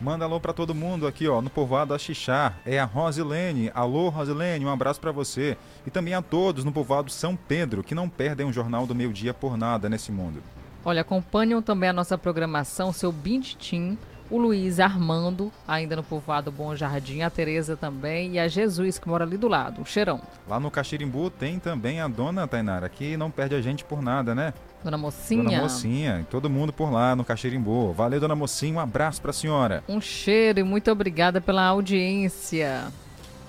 Manda alô para todo mundo aqui, ó, no povoado Axixá. É a Rosilene. Alô, Rosilene, um abraço para você. E também a todos no povoado São Pedro, que não perdem um jornal do meio-dia por nada nesse mundo. Olha, acompanham também a nossa programação, seu Bintitim, o Luiz Armando, ainda no povoado Bom Jardim, a Tereza também e a Jesus, que mora ali do lado, o Cheirão. Lá no Caxirimbu tem também a dona Tainara, que não perde a gente por nada, né? Dona Mocinha. Dona Mocinha, todo mundo por lá no Caxirimbu. Valeu, Dona Mocinha, um abraço para a senhora. Um cheiro e muito obrigada pela audiência.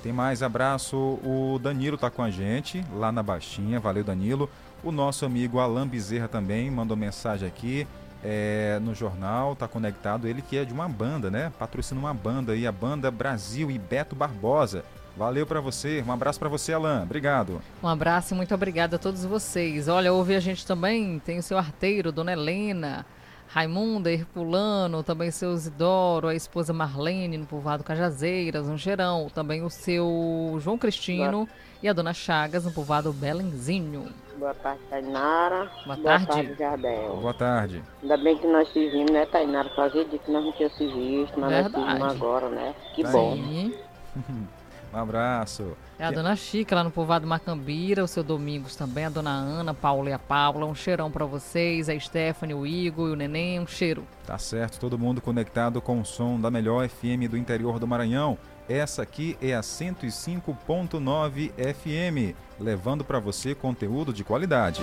Tem mais abraço, o Danilo tá com a gente lá na Baixinha, valeu Danilo. O nosso amigo Alan Bezerra também mandou mensagem aqui é, no jornal, tá conectado, ele que é de uma banda, né? Patrocina uma banda aí, a banda Brasil e Beto Barbosa. Valeu para você, um abraço para você, Alan. Obrigado. Um abraço e muito obrigado a todos vocês. Olha, ouve a gente também, tem o seu arteiro, Dona Helena, Raimunda, Herculano, também seu Isidoro, a esposa Marlene, no povoado Cajazeiras, um cheirão. Também o seu João Cristino e a dona Chagas, no povoado Belenzinho. Boa tarde, Tainara. Boa Boa tarde. tarde, Jardel. Boa tarde. Ainda bem que nós se vimos, né, Tainara? Fazia dia que nós não tínhamos se visto, mas nós se Verdade. vimos agora, né? Que Tá bom. Sim. Um abraço. É a dona Chica lá no povoado Macambira, o seu Domingos também, a dona Ana, Paula e a Paula. Um cheirão pra vocês, a Stephanie, o Igor e o Neném, um cheiro. Tá certo, todo mundo conectado com o som da melhor FM do interior do Maranhão. Essa aqui é a 105.9 FM, levando para você conteúdo de qualidade.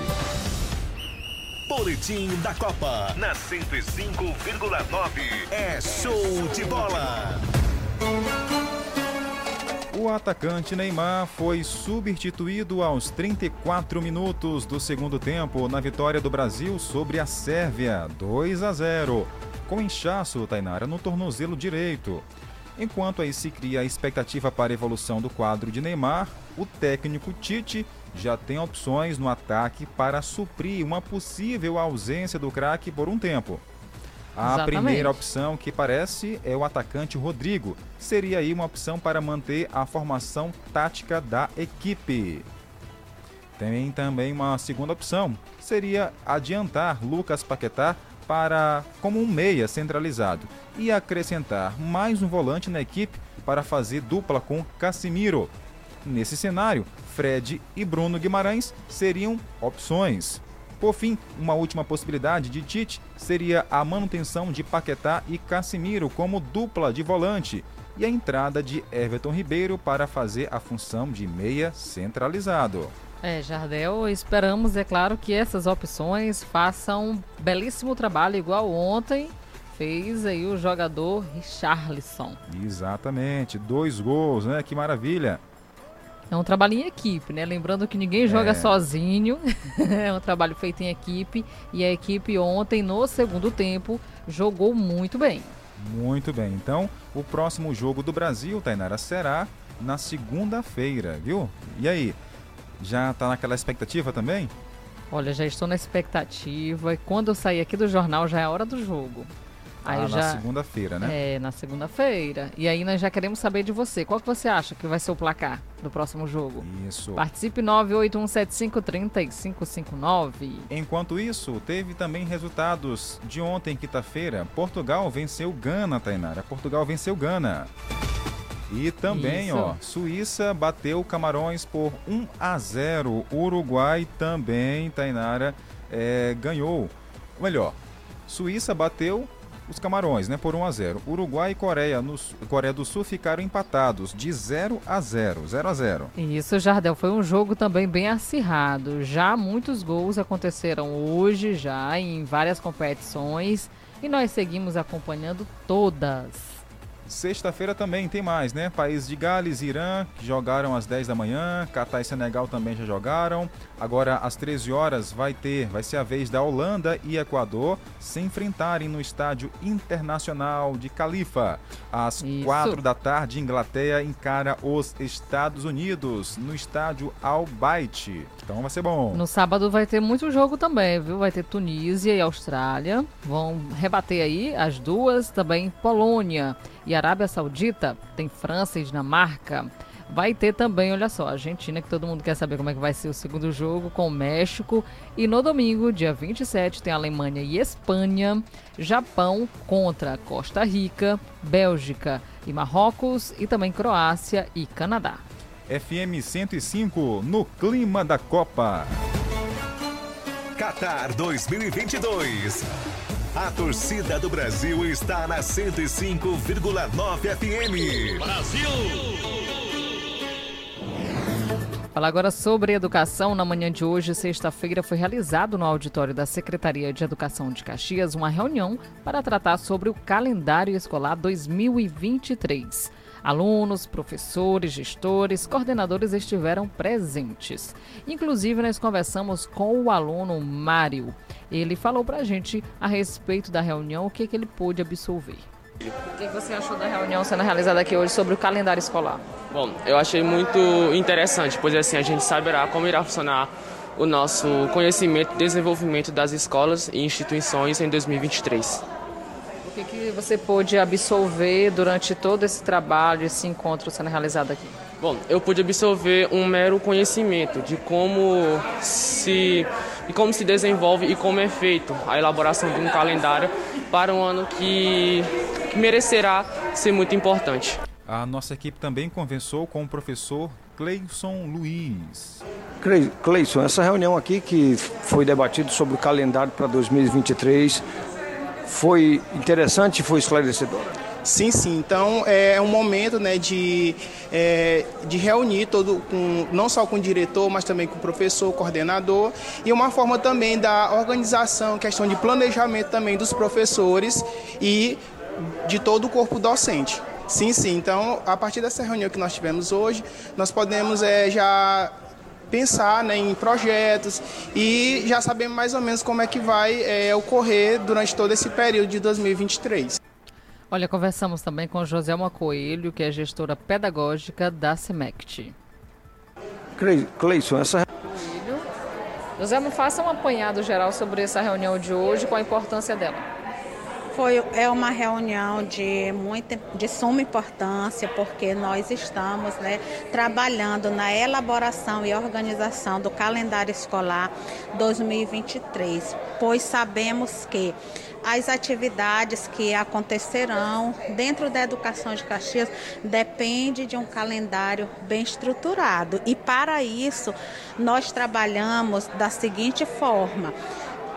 Boletim da Copa na 105,9 é show de bola. O atacante Neymar foi substituído aos 34 minutos do segundo tempo na vitória do Brasil sobre a Sérvia, 2 a 0, com inchaço Tainara no tornozelo direito. Enquanto aí se cria a expectativa para a evolução do quadro de Neymar, o técnico Tite já tem opções no ataque para suprir uma possível ausência do craque por um tempo. A Exatamente. primeira opção que parece é o atacante Rodrigo. Seria aí uma opção para manter a formação tática da equipe. Tem também uma segunda opção, seria adiantar Lucas Paquetá para como um meia centralizado e acrescentar mais um volante na equipe para fazer dupla com Casimiro. Nesse cenário, Fred e Bruno Guimarães seriam opções. Por fim, uma última possibilidade de Tite seria a manutenção de Paquetá e Casimiro como dupla de volante e a entrada de Everton Ribeiro para fazer a função de meia centralizado. É, Jardel, esperamos, é claro, que essas opções façam um belíssimo trabalho, igual ontem fez aí o jogador Richarlison. Exatamente, dois gols, né? Que maravilha. É um trabalho em equipe, né? Lembrando que ninguém joga É. sozinho. é um trabalho feito em equipe. E a equipe ontem, no segundo tempo, jogou muito bem. Muito bem. Então, o próximo jogo do Brasil, Tainara, será na segunda-feira, viu? E aí? Já tá naquela expectativa também? Olha, já estou na expectativa. E quando eu sair aqui do jornal, já é a hora do jogo. Aí ah, já... na segunda-feira, né? É, na segunda-feira. E aí nós já queremos saber de você. Qual que você acha que vai ser o placar do próximo jogo? Isso. Participe 981753559. Enquanto isso, teve também resultados de ontem, quinta-feira. Portugal venceu Gana, Tainara. Portugal venceu Gana. E também, Isso. ó, Suíça bateu Camarões por 1 a 0. Uruguai também, Tainara, é, ganhou. Ou melhor, Suíça bateu os Camarões, né, por 1 a 0. Uruguai e Coreia, no, Coreia do Sul ficaram empatados de 0 a 0, 0 a 0. Isso, Jardel, foi um jogo também bem acirrado. Já muitos gols aconteceram hoje, já em várias competições. E nós seguimos acompanhando todas. Sexta-feira também tem mais, né? País de Gales e Irã que jogaram às 10 da manhã, Catar e Senegal também já jogaram. Agora às 13 horas vai ter, vai ser a vez da Holanda e Equador se enfrentarem no estádio internacional de Califa. Às Isso. 4 da tarde, Inglaterra encara os Estados Unidos no estádio Al Bayt. Então vai ser bom. No sábado vai ter muito jogo também, viu? Vai ter Tunísia e Austrália. Vão rebater aí as duas, também Polônia e Arábia Saudita. Tem França e Dinamarca. Vai ter também, olha só, Argentina, que todo mundo quer saber como é que vai ser o segundo jogo com o México. E no domingo, dia 27, tem Alemanha e Espanha, Japão contra Costa Rica, Bélgica e Marrocos, e também Croácia e Canadá. FM 105 no clima da Copa. Qatar 2022. A torcida do Brasil está na 105,9 FM. Falar agora sobre educação. Na manhã de hoje, sexta-feira, foi realizado no auditório da Secretaria de Educação de Caxias uma reunião para tratar sobre o calendário escolar 2023. Alunos, professores, gestores, coordenadores estiveram presentes. Inclusive, nós conversamos com o aluno Mário. Ele falou para a gente a respeito da reunião, o que, que ele pôde absolver. O que você achou da reunião sendo realizada aqui hoje sobre o calendário escolar? Bom, eu achei muito interessante, pois assim a gente saberá como irá funcionar o nosso conhecimento e desenvolvimento das escolas e instituições em 2023. O que, que você pôde absorver durante todo esse trabalho, esse encontro sendo realizado aqui? Bom, eu pude absorver um mero conhecimento de como se de como se desenvolve e como é feito a elaboração de um calendário para um ano que, que merecerá ser muito importante. A nossa equipe também conversou com o professor Cleison Luiz. Cleison, essa reunião aqui que foi debatido sobre o calendário para 2023 foi interessante foi esclarecedor? Sim, sim. Então é um momento né, de, é, de reunir todo, com, não só com o diretor, mas também com o professor, coordenador, e uma forma também da organização, questão de planejamento também dos professores e de todo o corpo docente. Sim, sim. Então, a partir dessa reunião que nós tivemos hoje, nós podemos é, já pensar né, em projetos e já sabemos mais ou menos como é que vai é, ocorrer durante todo esse período de 2023. Olha, conversamos também com Joselma Coelho, que é gestora pedagógica da CEMECT. Cleison, essa Joselma, faça um apanhado geral sobre essa reunião de hoje, qual a importância dela foi, é uma reunião de, muita, de suma importância, porque nós estamos né, trabalhando na elaboração e organização do calendário escolar 2023, pois sabemos que as atividades que acontecerão dentro da educação de Caxias depende de um calendário bem estruturado. E para isso, nós trabalhamos da seguinte forma: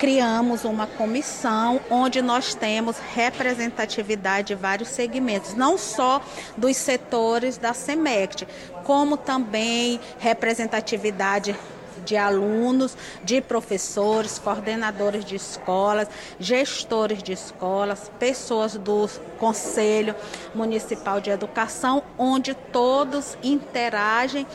criamos uma comissão onde nós temos representatividade de vários segmentos, não só dos setores da SEMECT, como também representatividade de alunos, de professores, coordenadores de escolas, gestores de escolas, pessoas do Conselho Municipal de Educação, onde todos interagem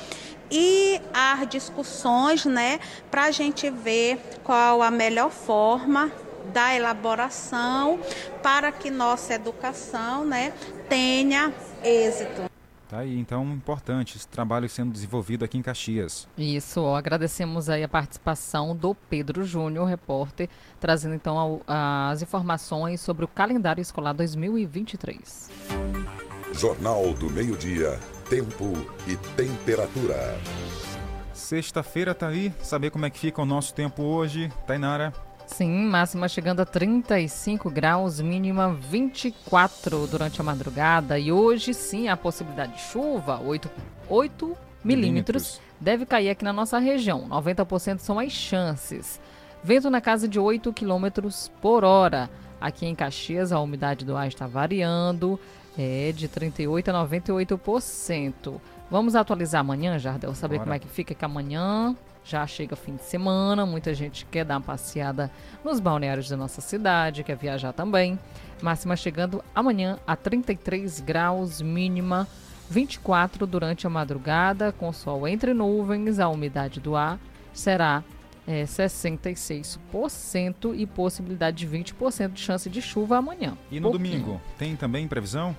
e há discussões, né, para a gente ver qual a melhor forma da elaboração para que nossa educação, né, tenha êxito. Tá aí, então, importante esse trabalho sendo desenvolvido aqui em Caxias. Isso, ó, agradecemos aí a participação do Pedro Júnior, repórter, trazendo então ao, as informações sobre o calendário escolar 2023. Jornal do Meio-Dia, tempo e temperatura. Sexta-feira tá aí, saber como é que fica o nosso tempo hoje, Tainara? Sim, máxima chegando a 35 graus, mínima 24 durante a madrugada. E hoje sim a possibilidade de chuva, 8, 8 milímetros, deve cair aqui na nossa região. 90% são as chances. Vento na casa de 8 quilômetros por hora. Aqui em Caxias, a umidade do ar está variando, é de 38% a 98%. Vamos atualizar amanhã, Jardel, saber Bora. como é que fica que amanhã já chega fim de semana, muita gente quer dar uma passeada nos balneários da nossa cidade, quer viajar também. Máxima chegando amanhã a 33 graus, mínima 24 durante a madrugada, com sol entre nuvens, a umidade do ar será é, 66% e possibilidade de 20% de chance de chuva amanhã. E no Pouquinho. domingo, tem também previsão?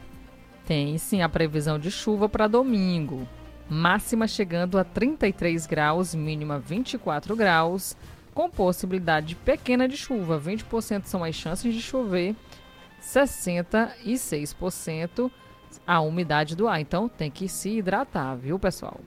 Tem sim a previsão de chuva para domingo máxima chegando a 33 graus, mínima 24 graus, com possibilidade pequena de chuva. 20% são as chances de chover, 66% a umidade do ar. Então tem que se hidratar, viu, pessoal?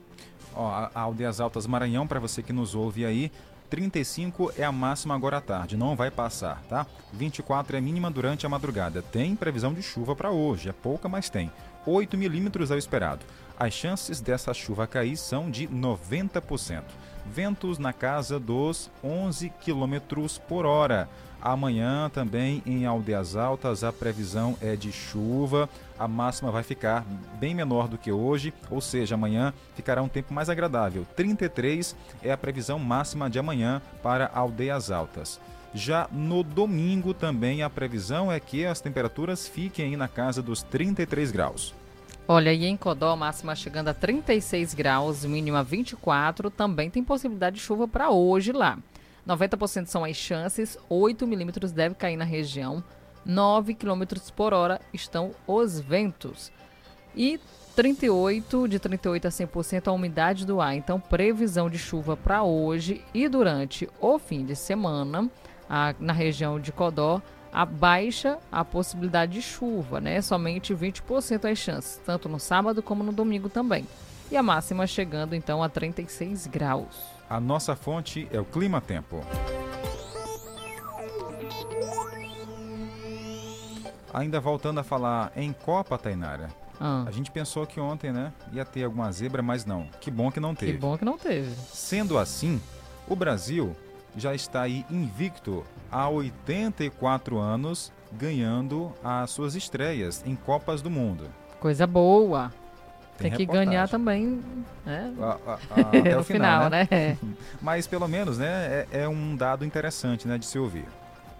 Ó, Aldeias Altas Maranhão, para você que nos ouve aí, 35 é a máxima agora à tarde, não vai passar, tá? 24 é a mínima durante a madrugada. Tem previsão de chuva para hoje, é pouca, mas tem. 8 milímetros é o esperado. As chances dessa chuva cair são de 90%. Ventos na casa dos 11 km por hora. Amanhã também em Aldeias Altas a previsão é de chuva. A máxima vai ficar bem menor do que hoje, ou seja, amanhã ficará um tempo mais agradável. 33 é a previsão máxima de amanhã para Aldeias Altas. Já no domingo também a previsão é que as temperaturas fiquem na casa dos 33 graus. Olha, e em Codó, máxima chegando a 36 graus, mínima 24, também tem possibilidade de chuva para hoje lá. 90% são as chances, 8 milímetros deve cair na região, 9 km por hora estão os ventos. E 38, de 38 a 100% a umidade do ar. Então, previsão de chuva para hoje e durante o fim de semana a, na região de Codó. Abaixa a possibilidade de chuva, né? Somente 20% as chances, tanto no sábado como no domingo também. E a máxima chegando então a 36 graus. A nossa fonte é o Clima Tempo. Ainda voltando a falar em Copa, Tainara. Ah. A gente pensou que ontem, né, ia ter alguma zebra, mas não. Que bom que não teve. Que bom que não teve. Sendo assim, o Brasil já está aí invicto há 84 anos, ganhando as suas estreias em Copas do Mundo. Coisa boa. Tem Tem, que reportagem. ganhar também, né? A- a- a- até no o final, né? É. Mas pelo menos, né, é, é um dado interessante, né, de se ouvir.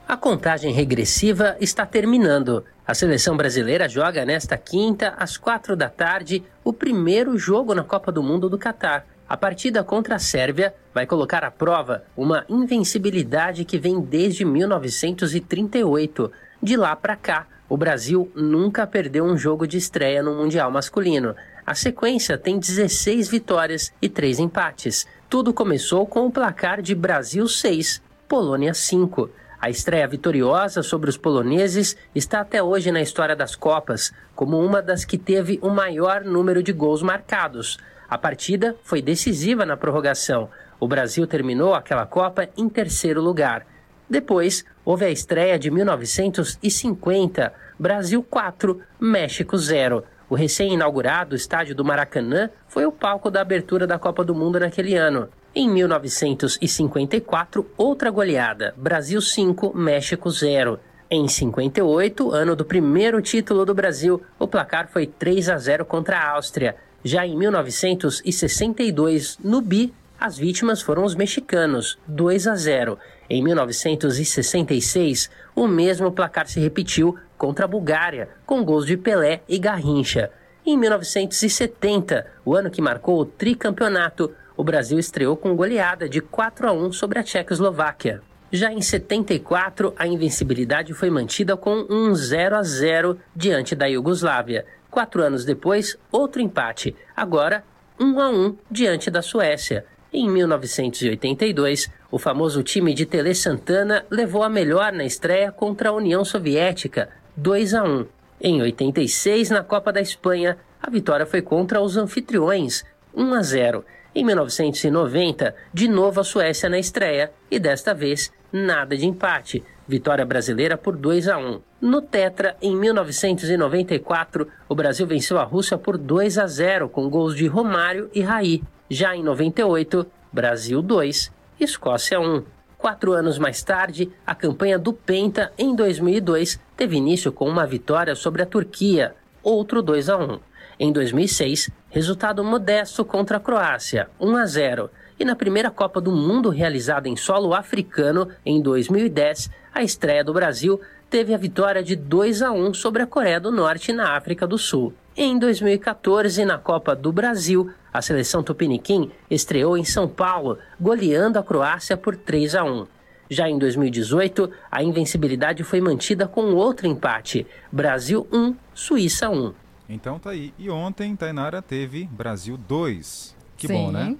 A contagem regressiva está terminando. A seleção brasileira joga nesta quinta, às quatro da tarde, o primeiro jogo na Copa do Mundo do Catar. A partida contra a Sérvia vai colocar à prova uma invencibilidade que vem desde 1938. De lá para cá, o Brasil nunca perdeu um jogo de estreia no Mundial masculino. A sequência tem 16 vitórias e 3 empates. Tudo começou com o placar de Brasil 6, Polônia 5. A estreia vitoriosa sobre os poloneses está até hoje na história das Copas, como uma das que teve o maior número de gols marcados. A partida foi decisiva na prorrogação. O Brasil terminou aquela Copa em terceiro lugar. Depois, houve a estreia de 1950, Brasil 4, México 0. O recém-inaugurado estádio do Maracanã foi o palco da abertura da Copa do Mundo naquele ano. Em 1954, outra goleada, Brasil 5, México 0. Em 58, ano do primeiro título do Brasil, o placar foi 3 a 0 contra a Áustria. Já em 1962, no Bi, as vítimas foram os mexicanos, 2 a 0. Em 1966, o mesmo placar se repetiu contra a Bulgária, com gols de Pelé e Garrincha. Em 1970, o ano que marcou o tricampeonato, o Brasil estreou com goleada de 4 a 1 sobre a Tchecoslováquia. Já em 74, a invencibilidade foi mantida com um 0 a 0 diante da Iugoslávia. Quatro anos depois, outro empate, agora 1 a 1 diante da Suécia. Em 1982, o famoso time de Tele Santana levou a melhor na estreia contra a União Soviética, 2 a 1. Em 86, na Copa da Espanha, a vitória foi contra os anfitriões, 1 a 0. Em 1990, de novo a Suécia na estreia e desta vez nada de empate. Vitória brasileira por 2 a 1. No Tetra, em 1994, o Brasil venceu a Rússia por 2 a 0 com gols de Romário e Raí. Já em 98, Brasil 2, Escócia 1. Quatro anos mais tarde, a campanha do Penta, em 2002, teve início com uma vitória sobre a Turquia, outro 2 a 1. Em 2006, resultado modesto contra a Croácia, 1 a 0. E na primeira Copa do Mundo realizada em solo africano, em 2010, a estreia do Brasil teve a vitória de 2 a 1 sobre a Coreia do Norte na África do Sul. Em 2014, na Copa do Brasil, a seleção tupiniquim estreou em São Paulo, goleando a Croácia por 3 a 1. Já em 2018, a invencibilidade foi mantida com outro empate: Brasil 1, Suíça 1. Então tá aí. E ontem, Tainara teve Brasil 2. Que Sim. bom, né?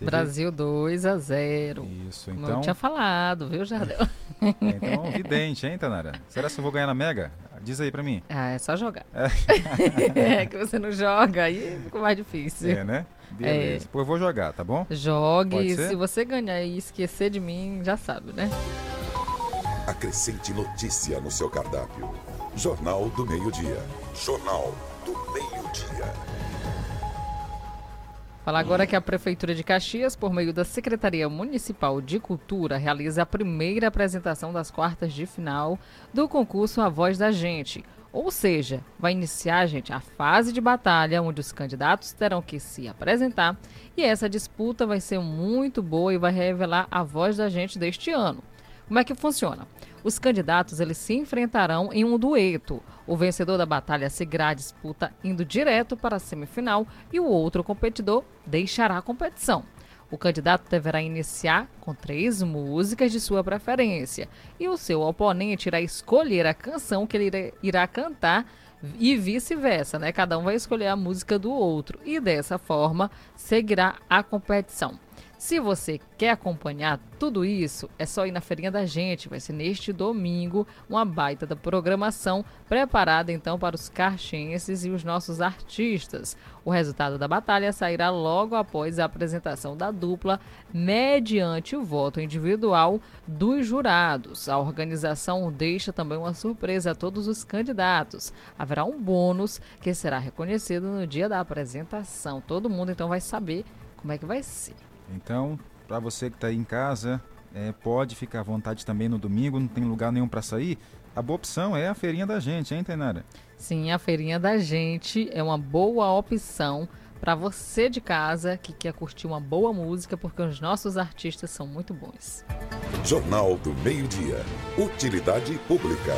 Teve- Brasil 2 a 0. Isso, então. eu tinha falado, viu, Jardel? Então, vidente, hein, Tainara? Será que eu vou ganhar na Mega? Diz aí pra mim. Ah, é só jogar. É. É que você não joga, aí fica mais difícil. É, né? Beleza. Pô, eu vou jogar, tá bom? Jogue, se você ganhar e esquecer de mim, já sabe, né? Acrescente notícia no seu cardápio. Jornal do Meio-Dia. Jornal do Meio-Dia. Falar agora que a Prefeitura de Caxias, por meio da Secretaria Municipal de Cultura, realiza a primeira apresentação das quartas de final do concurso A Voz da Gente. Ou seja, vai iniciar, gente, a fase de batalha, onde os candidatos terão que se apresentar. E essa disputa vai ser muito boa e vai revelar a voz da gente deste ano. Como é que funciona? Os candidatos eles se enfrentarão em um dueto. O vencedor da batalha seguirá a disputa indo direto para a semifinal e o outro competidor deixará a competição. O candidato deverá iniciar com três músicas de sua preferência e o seu oponente irá escolher a canção que ele irá- cantar e vice-versa, né? Cada um vai escolher a música do outro e dessa forma seguirá a competição. Se você quer acompanhar tudo isso, é só ir na feirinha da gente. Vai ser neste domingo uma baita da programação preparada então para os carchenses e os nossos artistas. O resultado da batalha sairá logo após a apresentação da dupla, mediante o voto individual dos jurados. A organização deixa também uma surpresa a todos os candidatos. Haverá um bônus que será reconhecido no dia da apresentação. Todo mundo então vai saber como é que vai ser. Então, para você que está aí em casa, é, pode ficar à vontade também no domingo, não tem lugar nenhum para sair. A boa opção é a feirinha da gente, hein, Tainara? Sim, a feirinha da gente é uma boa opção para você de casa que quer curtir uma boa música, porque os nossos artistas são muito bons. Jornal do Meio-Dia. Utilidade Pública.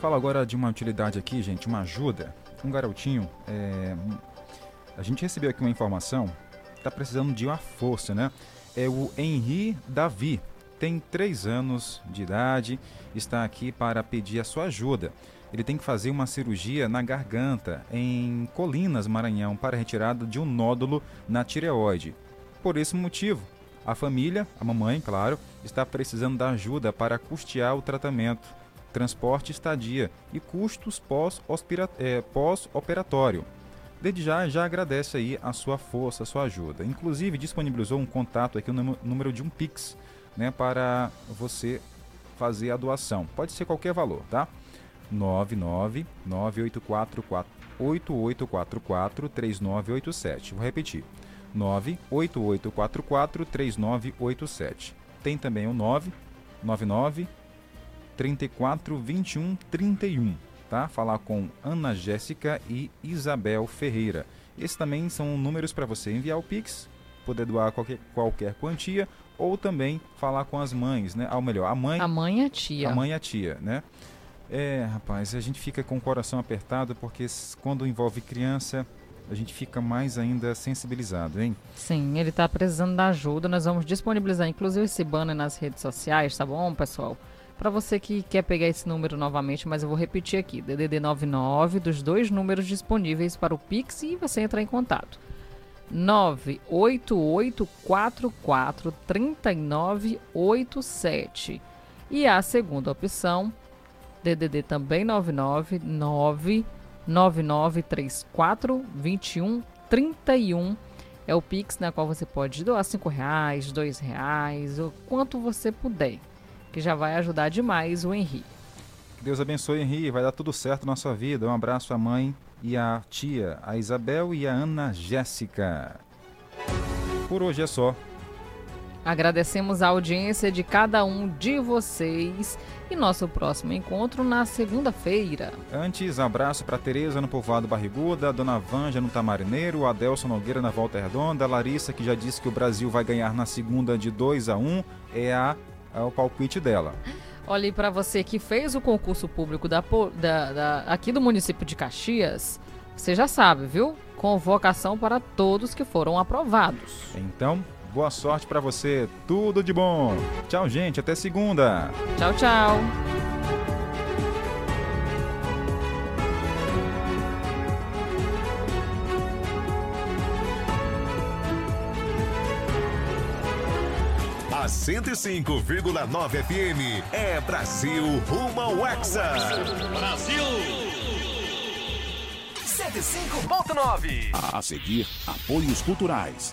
Fala agora de uma utilidade aqui, gente, uma ajuda. Um garotinho, é... a gente recebeu aqui uma informação está precisando de uma força, né? É o Henri Davi, tem 3 anos de idade, está aqui para pedir a sua ajuda. Ele tem que fazer uma cirurgia na garganta, em Colinas, Maranhão, para retirada de um nódulo na tireoide. Por esse motivo, a família, a mamãe, claro, está precisando da ajuda para custear o tratamento, transporte, estadia e custos pós-operatório. Pós Desde já, já agradece aí a sua força, a sua ajuda. Inclusive, disponibilizou um contato aqui, o número de um Pix, né, para você fazer a doação. Pode ser qualquer valor, tá? 99 9844 8844 3987. Vou repetir. 98844 3987. Tem também o 999 34 21 31 tá? Falar com Ana Jéssica e Isabel Ferreira. Esses também são números para você enviar o Pix, poder doar qualquer, qualquer quantia ou também falar com as mães, né? Ou melhor, a mãe. A mãe e a tia. A mãe e a tia, né? É, rapaz, a gente fica com o coração apertado porque quando envolve criança, a gente fica mais ainda sensibilizado, hein? Sim, ele está precisando da ajuda. Nós vamos disponibilizar, inclusive, esse banner nas redes sociais, tá bom, pessoal? Para você que quer pegar esse número novamente, mas eu vou repetir aqui: DDD 99 dos dois números disponíveis para o Pix e você entrar em contato. 98844 3987. E a segunda opção, DDD também 99 99934 2131 é o Pix na qual você pode doar cinco reais, dois reais, o quanto você puder que já vai ajudar demais o Henri. Deus abençoe, Henri. Vai dar tudo certo na sua vida. Um abraço à mãe e à tia, a Isabel e a Ana Jéssica. Por hoje é só. Agradecemos a audiência de cada um de vocês e nosso próximo encontro na segunda-feira. Antes, abraço para Tereza no Povoado Barriguda, Dona Vanja no Tamarineiro, Adelson Nogueira na Volta Redonda, Larissa que já disse que o Brasil vai ganhar na segunda de 2 a 1, é a é o palpite dela. Olhe para você que fez o concurso público da, da, da, aqui do município de Caxias, você já sabe, viu? Convocação para todos que foram aprovados. Então, boa sorte para você, tudo de bom. Tchau, gente, até segunda. Tchau, tchau. 105,9 FM é Brasil rumo ao Hexa. Brasil! 105.9 A seguir, apoios culturais.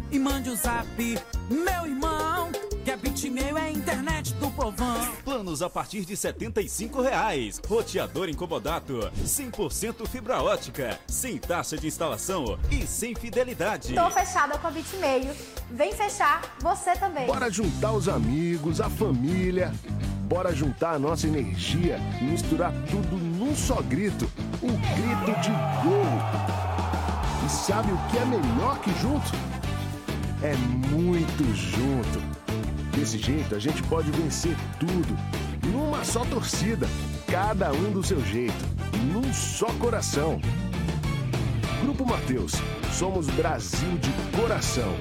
E mande um zap, meu irmão. Que a Bitmail e é a internet do povão. Planos a partir de 75 reais. Roteador incomodato, 100% fibra ótica, sem taxa de instalação e sem fidelidade. Tô fechada com a Bitmeio. Vem fechar você também. Bora juntar os amigos, a família. Bora juntar a nossa energia e misturar tudo num só grito. Um grito de gol. E sabe o que é melhor que junto? É muito junto. Desse jeito a gente pode vencer tudo. Numa só torcida. Cada um do seu jeito. Num só coração. Grupo Mateus. Somos Brasil de coração.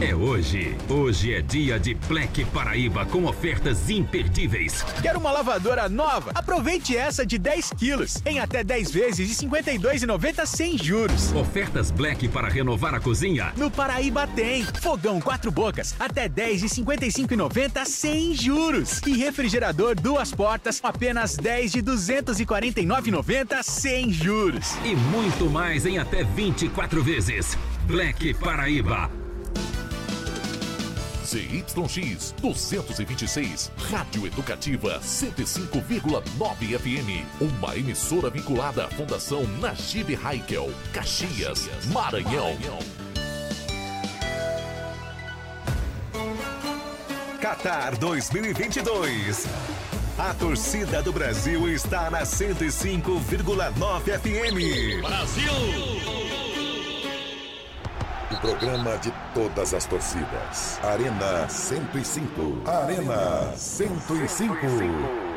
É hoje. Hoje é dia de Black Paraíba com ofertas imperdíveis. Quer uma lavadora nova? Aproveite essa de 10 quilos em até 10 vezes de R$ 52,90 sem juros. Ofertas Black para renovar a cozinha. No Paraíba tem fogão quatro bocas até 10 de 55,90 sem juros e refrigerador duas portas apenas 10 de 249,90 sem juros. E muito mais em até 24 vezes. Black Paraíba. ZYX 226, Rádio Educativa 105,9 FM. Uma emissora vinculada à Fundação Najib Haikel, Caxias, Maranhão. Qatar 2022. A torcida do Brasil está na 105,9 FM. Brasil! Programa de todas as torcidas. Arena 105. Arena 105.